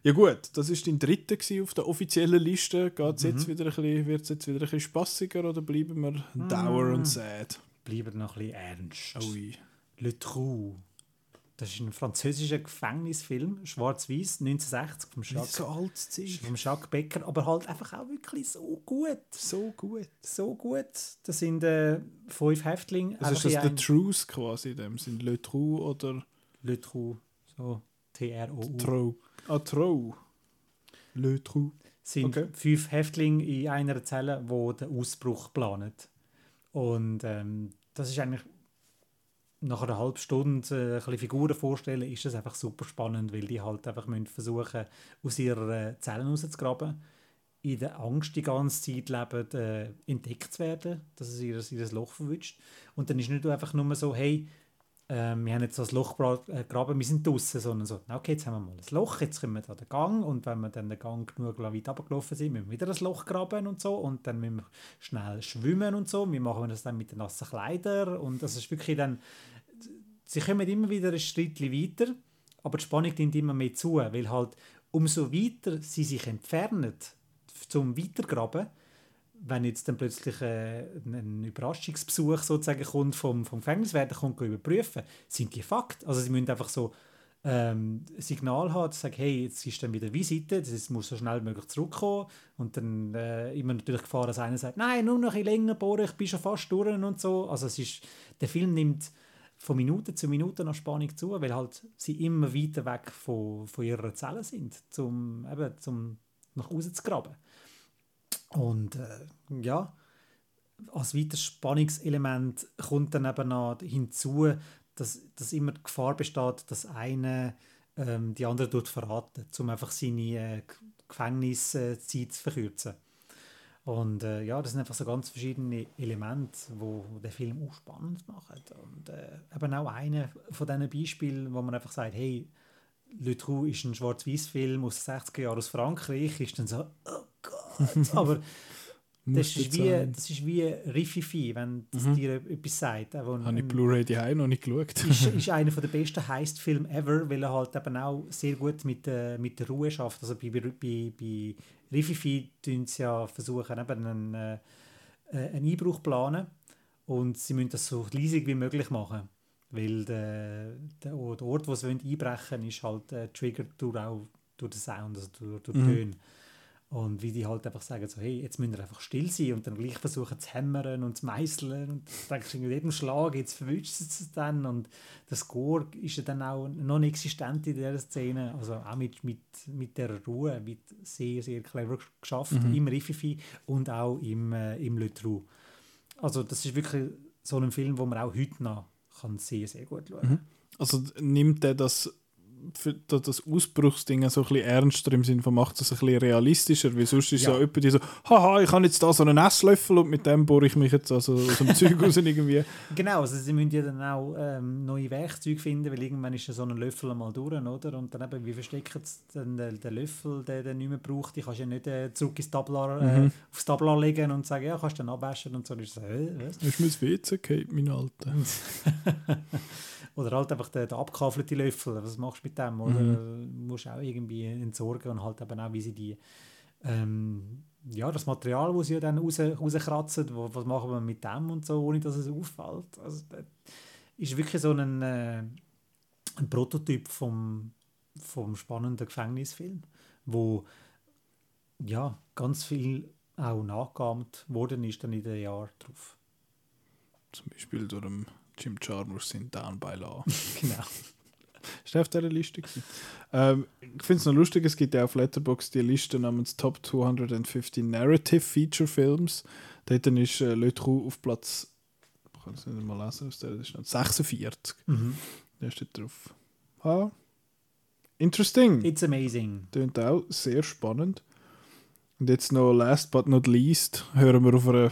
Ja gut, das ist dein dritter auf der offiziellen Liste. Geht's jetzt wieder ein bisschen, wird es jetzt wieder ein bisschen spassiger oder bleiben wir dour und sad? Bleiben noch ein bisschen ernst. Ui. Le Trou. Das ist ein französischer Gefängnisfilm, schwarz-weiß, 1960 vom Jacques, So Zeug. vom Jacques Becker, aber halt einfach auch wirklich so gut. So gut. So gut. Das sind äh, fünf Häftlinge. Also ist das einem- Truth quasi dem Sind Le Trou oder Le Trou. So, T-R-O-U. Trou? Ah, Trou. Le Trou. sind Okay. fünf Häftlinge in einer Zelle, wo den Ausbruch planen. Und ähm, das ist eigentlich nach einer halben Stunde äh, ein Figuren vorstellen, ist das einfach super spannend, weil die halt einfach müssen versuchen, aus ihrer äh, Zellen rauszugraben, in der Angst die ganze Zeit leben, äh, entdeckt zu werden, dass es ihr, ihr Loch verwünscht. Und dann ist nicht einfach nur so, hey, ähm, wir haben jetzt so ein Loch gebra- äh, gegraben, wir sind draußen, sondern so, okay, jetzt haben wir mal ein Loch, jetzt kommen wir da den Gang und wenn wir dann den Gang genug weit runtergelaufen sind, müssen wir wieder ein Loch graben und so und dann müssen wir schnell schwimmen und so. Wir machen das dann mit den nassen Kleidern und das ist wirklich dann, sie kommen immer wieder ein Schritt weiter, aber die Spannung nimmt immer mehr zu, weil halt umso weiter sie sich entfernen zum Weitergraben, wenn jetzt dann plötzlich äh, ein- Überraschungsbesuch sozusagen kommt vom, vom Gefängniswärter, kommt go überprüfen, sind die Fakt. Also sie müssen einfach so ähm, Signal haben, zu sagen, hey, jetzt ist dann wieder Visite, das muss so schnell wie möglich zurückkommen und dann äh, immer natürlich Gefahr, dass einer sagt, nein, nur noch ein bisschen länger bohren, ich bin schon fast durch und so. Also es ist, der Film nimmt von Minute zu Minute noch Spannung zu, weil halt sie immer weiter weg von, von ihrer Zelle sind, eben, zum nach Hause zu graben. Und äh, ja, als weiteres Spannungselement kommt dann eben noch hinzu, dass, dass immer die Gefahr besteht, dass einer ähm, die andere dort verraten, um einfach seine äh, Gefängniszeit zu verkürzen. Und äh, ja, das sind einfach so ganz verschiedene Elemente, wo, den Film auch spannend machen. Und äh, eben auch eine von diesen Beispielen, wo man einfach sagt, hey, Le Trou ist ein Schwarz-Weiß-Film aus den 60er Jahren aus Frankreich, ist dann so, oh Gott, aber <laughs> das ist, wie, sein. das ist wie Rififi, wenn das dir etwas sagt. Ein- Habe ich Blu-ray die noch nicht geschaut. ist, <laughs> ist einer der besten Heist-Filme ever, weil er halt eben auch sehr gut mit, äh, mit der Ruhe schafft. Also bei, bei, bei, Rififi tun sie ja versuchen, eben einen, äh, äh, einen Einbruch planen und sie müssen das so leisig wie möglich machen. Weil der, der, Ort, wo sie einbrechen wollen, ist halt äh, triggert durch, auch durch den Sound, also durch, durch Mhm. Töne. Und wie die halt einfach sagen, so, hey, jetzt müssen wir einfach still sein und dann gleich versuchen zu hämmern und zu meißeln. Und du denkst, in jedem Schlag, jetzt verwünscht es es dann. Und der Score ist ja dann auch non existent in dieser Szene, also auch mit, mit, mit der Ruhe, mit sehr, sehr clever geschafft, im Riffifi und auch im, äh, im Le Trou. Also das ist wirklich so ein Film, wo man auch heute noch kann sehr, sehr gut schauen Also nimmt er das für das Ausbruchsding so ein bisschen ernster im Sinne von macht es ein bisschen realistischer, weil sonst ist Ja. so jemand, die so, haha, ich habe jetzt da so einen Esslöffel und mit dem bohre ich mich jetzt also aus dem Zeug raus <laughs> irgendwie. Genau, also sie müssen ja dann auch ähm, neue Werkzeuge finden, weil irgendwann ist ja so ein Löffel einmal durch, oder? Und dann eben, wie verstecken sie dann den, den Löffel, den du nicht mehr braucht? Die kannst ja nicht äh, zurück ins Tablar, äh, Mhm. aufs Tablar legen und sagen, ja, kannst du dann abwaschen und so. Dann ist so, äh, was? Ist mir das WC gehabt, mein Alter. <laughs> Oder halt einfach der, der abgekafelte Löffel, was machst du mit dem? Oder Mhm. musst du auch irgendwie entsorgen und halt eben auch, wie sie die, ähm, ja, das Material, das sie ja dann raus, rauskratzen, was machen wir mit dem und so, ohne dass es auffällt. Also, das ist wirklich so ein, äh, ein Prototyp vom, vom spannenden Gefängnisfilm, wo ja, ganz viel auch nachgeahmt worden ist dann in den Jahren drauf. Zum Beispiel durch den Jim Chalmers in Down by Law. Genau. Ist der auf dieser Liste? Ähm, ich finde es noch lustig, es gibt ja auf Letterboxd die Liste namens Top 250 Narrative Feature Films. Dort ist äh, Le Trou auf Platz, ich kann es nicht mal lesen, was der ist, 46. Mhm. Der steht drauf. Ah, interesting. It's amazing. Klingt auch sehr spannend. Und jetzt noch last but not least hören wir auf einer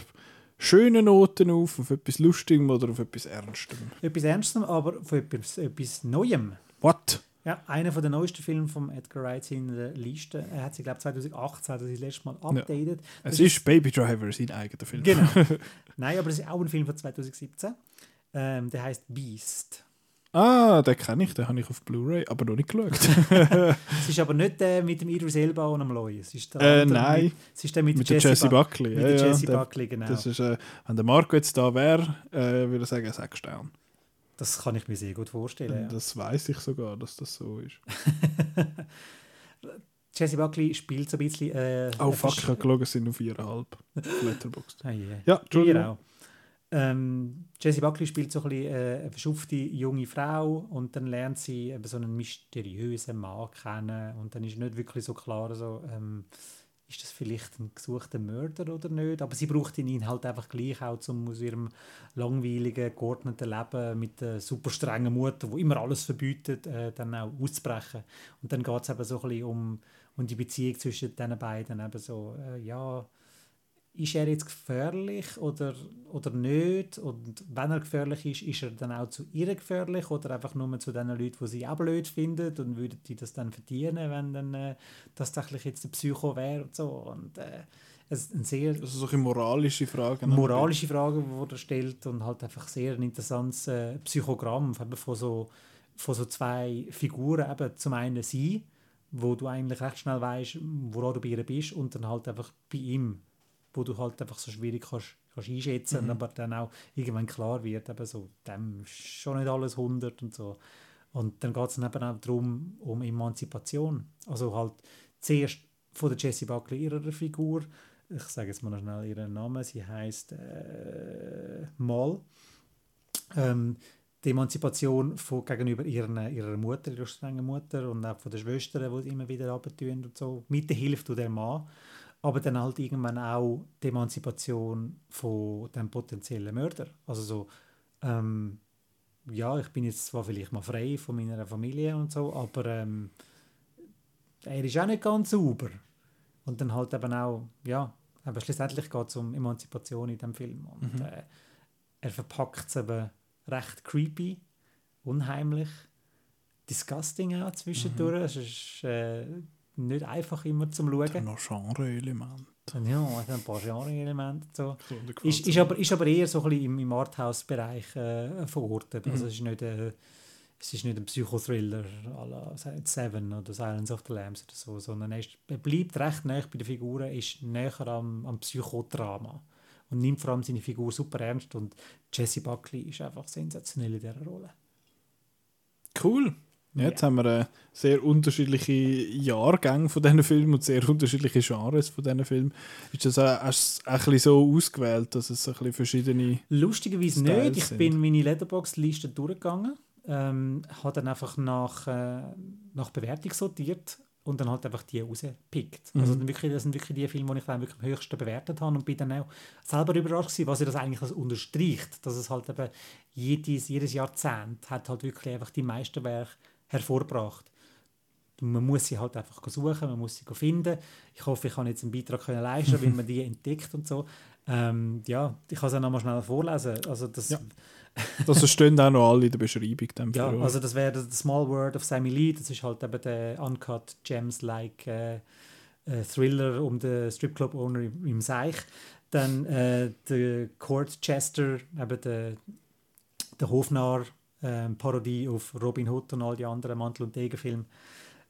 schönen Note auf, auf etwas Lustigem oder auf etwas Ernstem. Etwas Ernstem, aber von etwas, etwas Neuem. What? Ja, einer von den neuesten Filmen von Edgar Wright in der Liste. Er hat sie, glaube ich, 2018 hat er sie das letzte Mal updated. Es Das ist Baby Driver, sein eigener Film. Genau. <laughs> Nein, aber es ist auch ein Film von 2017. Ähm, der heißt Beast. Ah, den kenne ich, den habe ich auf Blu-ray, aber noch nicht geschaut. <laughs> Es ist aber nicht der mit dem Idris Elba und dem Loy. Es ist der Äh, andere nein. Mit, es ist der mit, Mit der Jessie Buck- Buckley. Mit Ja, der ja, der- Buckley, genau. Das ist, äh, wenn der Marco jetzt da wäre, äh, würde ich sagen, sechs Sterne. Das kann ich mir sehr gut vorstellen. Ja. Das weiß ich sogar, dass das so ist. <laughs> Jessie Buckley spielt so ein bisschen... Äh, Oh fuck, ich habe geschaut, es sind noch viereinhalb. <laughs> Letterboxd. Ah, yeah. Ja, Entschuldigung. Ähm, Jessie Buckley spielt so ein bisschen äh, eine verschupfte junge Frau und dann lernt sie eben so einen mysteriösen Mann kennen und dann ist nicht wirklich so klar, so, ähm, ist das vielleicht ein gesuchter Mörder oder nicht, aber sie braucht ihn halt einfach gleich auch, um aus ihrem langweiligen, geordneten Leben mit der super strengen Mutter, die immer alles verbietet, äh, dann auch auszubrechen. Und dann geht es eben so ein bisschen um, um die Beziehung zwischen den beiden, eben so, äh, ja, ist er jetzt gefährlich oder, oder nicht? Und wenn er gefährlich ist, ist er dann auch zu ihr gefährlich oder einfach nur zu den Leuten, die sie auch blöd finden und würden die das dann verdienen, wenn dann äh, das tatsächlich jetzt der Psycho wäre und so. Und äh, es ist ein sehr Also solche moralische Fragen. moralische Fragen, die er stellt und halt einfach sehr ein interessantes äh, Psychogramm von so, von so zwei Figuren, eben zum einen sie, wo du eigentlich recht schnell weißt, woran du bei ihr bist und dann halt einfach bei ihm, wo du halt einfach so schwierig kannst, kannst einschätzen, Mhm. aber dann auch irgendwann klar wird, eben so, dem ist schon nicht alles 100 und so. Und dann geht es eben auch darum, um Emanzipation. Also halt zuerst von der Jessie Buckley ihrer Figur, ich sage jetzt mal noch schnell ihren Namen, sie heißt äh, Mal. Ähm, die Emanzipation von, gegenüber ihren, ihrer Mutter, ihrer strengen Mutter und auch von den Schwestern, die immer wieder abtun und so, mit der Hilfe der Mann. Aber dann halt irgendwann auch die Emanzipation von dem potenziellen Mörder. Also so, ähm, ja, ich bin jetzt zwar vielleicht mal frei von meiner Familie und so, aber ähm, er ist auch nicht ganz sauber. Und dann halt eben auch, ja, aber schlussendlich geht es um Emanzipation in dem Film. Und Mhm. äh, er verpackt es eben recht creepy, unheimlich, disgusting auch zwischendurch. Mhm. Es ist äh, nicht einfach immer zum Dann Schauen. noch Genre-Element. Ja, es hat ein paar Genre-Elemente. So. Ist, ist, aber, ist aber eher so ein bisschen im, im Arthouse-Bereich äh, verortet. Also Mhm. es ist nicht, äh, es ist nicht ein Psychothriller à la Seven oder Silence of the Lambs oder so, sondern er, ist, er bleibt recht nah bei den Figuren, ist näher am, am Psychodrama und nimmt vor allem seine Figur super ernst und Jesse Buckley ist einfach sensationell in dieser Rolle. Cool. Ja, Jetzt haben wir äh, sehr unterschiedliche Jahrgänge von diesen Filmen und sehr unterschiedliche Genres von diesen Filmen. Ist das auch, hast du es auch ein bisschen so ausgewählt, dass es ein bisschen verschiedene... Lustigerweise Styles nicht. Ich sind. bin meine Letterbox-Liste durchgegangen, ähm, habe dann einfach nach, äh, nach Bewertung sortiert und dann halt einfach die rausgepickt. Mhm. Also dann wirklich, das sind wirklich die Filme, die ich dann wirklich am höchsten bewertet habe und bin dann auch selber überrascht gewesen, was ja das eigentlich das unterstreicht, dass es halt eben jedes, jedes Jahrzehnt hat halt wirklich einfach die meisten Werke hervorgebracht. Man muss sie halt einfach suchen, man muss sie finden. Ich hoffe, ich kann jetzt einen Beitrag können leisten, wie man die <laughs> entdeckt und so. Ähm, ja, ich kann es auch nochmal schnell vorlesen. Also das, Ja. Das stehen auch noch alle in der Beschreibung. Dem ja, für- also das wäre The Small World of Sammy Lee. Das ist halt eben der Uncut Gems-like äh, äh, Thriller um den Stripclub-Owner im, im Seich. Dann äh, der Court Chester, eben der, der Hofnarr, ähm, Parodie auf Robin Hood und all die anderen Mantel- und Degenfilme.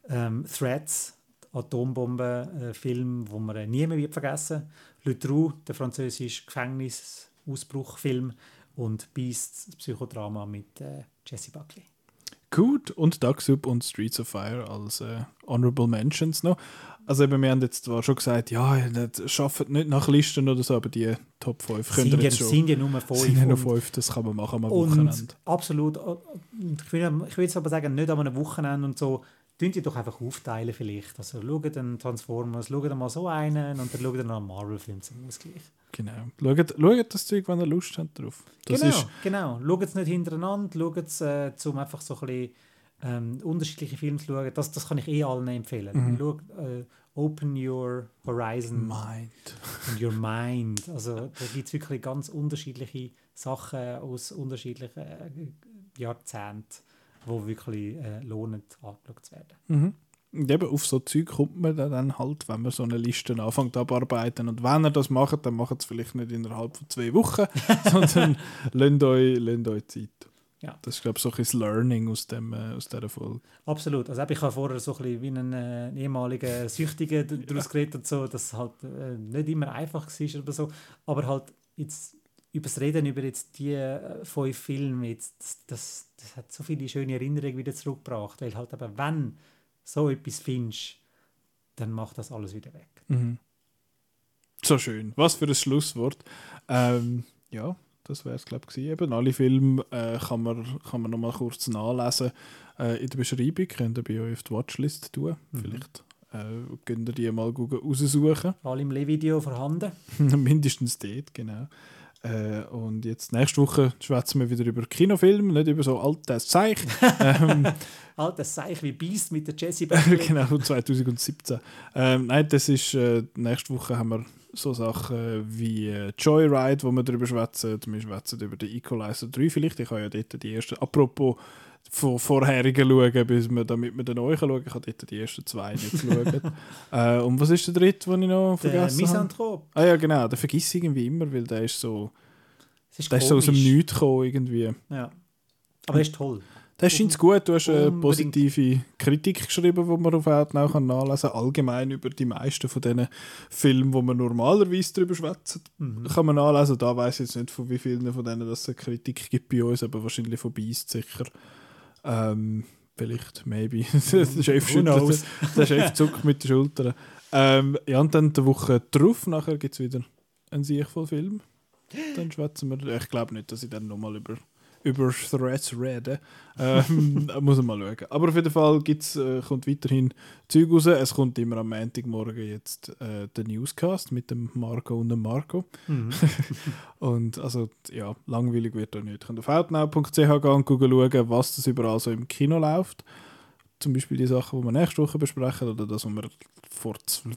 Ähm, Threats, Atombomben-Film, wo man äh, nie mehr wird vergessen Le Trou, der französische Gefängnisausbruchfilm und Beast, das Psychodrama mit äh, Jesse Buckley. Gut, und Ducksup und Streets of Fire als äh, Honorable Mentions noch. Also eben, wir haben jetzt zwar schon gesagt, ja, das schafft nicht nach Listen oder so, aber die Top 5 können wir jetzt schon. sind ja nur fünf. sind ja und- 5, das kann man machen am Und Wochenende. absolut, äh, ich will, ich will jetzt aber sagen, nicht einem Wochenende und so, tun die doch einfach aufteilen vielleicht. Also schaut den Transformers, schaut mal so einen und dann schaut noch einen Marvel-Film zum Ausgleich. Genau. Schaut, schaut das Zeug, wenn ihr Lust habt drauf. Das genau, ist, genau. Schaut es nicht hintereinander, schaut es, äh, um einfach so ein bisschen ähm, unterschiedliche Filme zu schauen. Das, das kann ich eh allen empfehlen. Mhm. Schaut, äh, open your horizon Mind. and your mind. Also da gibt es wirklich ganz unterschiedliche Sachen aus unterschiedlichen äh, Jahrzehnten, die wirklich äh, lohnen, angeschaut zu werden. Mhm. Und eben auf so Zeug kommt man dann halt, wenn man so eine Liste anfängt abarbeiten. Und wenn ihr das macht, dann macht es vielleicht nicht innerhalb von zwei Wochen, <laughs> sondern lasst euch, lasst euch Zeit. Ja. Das ist, glaube ich, so ein bisschen das Learning aus, dem, äh, aus dieser Folge. Absolut. Also ich habe vorher so ein bisschen wie ein äh, ehemaliger Süchtiger d- daraus geredet und so, dass es halt äh, nicht immer einfach war oder so. Aber halt jetzt über das Reden über jetzt die äh, fünf Filme, jetzt, das, das, das hat so viele schöne Erinnerungen wieder zurückgebracht. Weil halt eben, wenn so etwas findest, dann macht das alles wieder weg. Mhm. So schön. Was für ein Schlusswort. Ähm, ja, das wäre es, glaube ich. Eben, alle Filme äh, kann man, kann man noch mal kurz nachlesen. Äh, in der Beschreibung könnt ihr bei euch auf die Watchlist tun. Mhm. Vielleicht äh, könnt ihr die mal raussuchen. Alle im Le-Video vorhanden. <laughs> Mindestens dort, genau. Äh, und jetzt nächste Woche schwätzen wir wieder über Kinofilme, nicht über so altes Zeich. <laughs> ähm, Altes Seich wie Beast mit der Jessie <laughs> genau, von 2017. Ähm, nein, das ist, äh, nächste Woche haben wir so Sachen wie äh, Joyride, wo wir darüber schwätzen. Wir schwätzen über den Equalizer 3 vielleicht. Ich habe ja dort die ersten, apropos von vorherigen schauen, bis wir, damit wir den neuen schauen. Ich habe die ersten zwei nicht geschaut. <laughs> äh, und was ist der dritte, den ich noch Der vergessen habe? Misanthrop. Ah ja, genau, den vergiss ich irgendwie immer, weil der ist so, Es ist der ist so aus dem. Nichts gekommen irgendwie. Ja. Aber er ist toll. Das scheint gut. Du hast eine positive Kritik geschrieben, die man auf Outnow kann nachlesen kann. Allgemein über die meisten von diesen Filmen, wo man normalerweise darüber schwätzt, Mhm. kann man nachlesen. Da weiß ich jetzt nicht, von wie vielen von denen das eine Kritik gibt bei uns, aber wahrscheinlich von Beast sicher. Ähm, vielleicht, maybe. <laughs> der, Chef schüttelt, der Chef zuckt mit den Schultern. Ähm, ja, und dann die Woche drauf, nachher gibt es wieder einen siechvollen Film. Dann schwätzen wir. Ich glaube nicht, dass ich dann nochmal über, über Threads rede. Ähm, <laughs> muss man mal schauen. Aber auf jeden Fall gibt's, äh, kommt weiterhin Zeug raus. Es kommt immer am Montagmorgen jetzt äh, der Newscast mit dem Marco und dem Marco. Mhm. <laughs> Und also, ja, langweilig wird da nicht. Könnt auf outnow.ch gehen und schauen, was das überall so im Kino läuft. Zum Beispiel die Sachen, die wir nächste Woche besprechen oder das, was wir vor zwei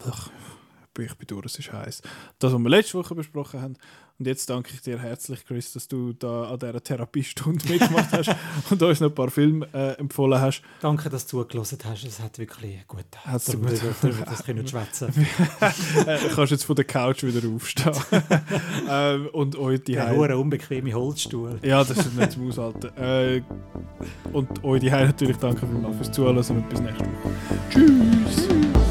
ich bin durch, es ist heiß. Das, was wir letzte Woche besprochen haben. Und jetzt danke ich dir herzlich, Chris, dass du da an dieser Therapiestunde <laughs> mitgemacht hast und uns noch ein paar Filme äh, empfohlen hast. Danke, dass du zugelassen hast. Es hat wirklich gut getan. Hat's gut darüber Das können wir schwätzen. <laughs> äh, du kannst jetzt von der Couch wieder aufstehen. <laughs> ähm, und euch die Der hohe unbequeme Holzstuhl. Ja, das ist nicht zum Aushalten. Äh, und euch die natürlich danke vielmals fürs Zuhören und bis nächste Woche. Tschüss!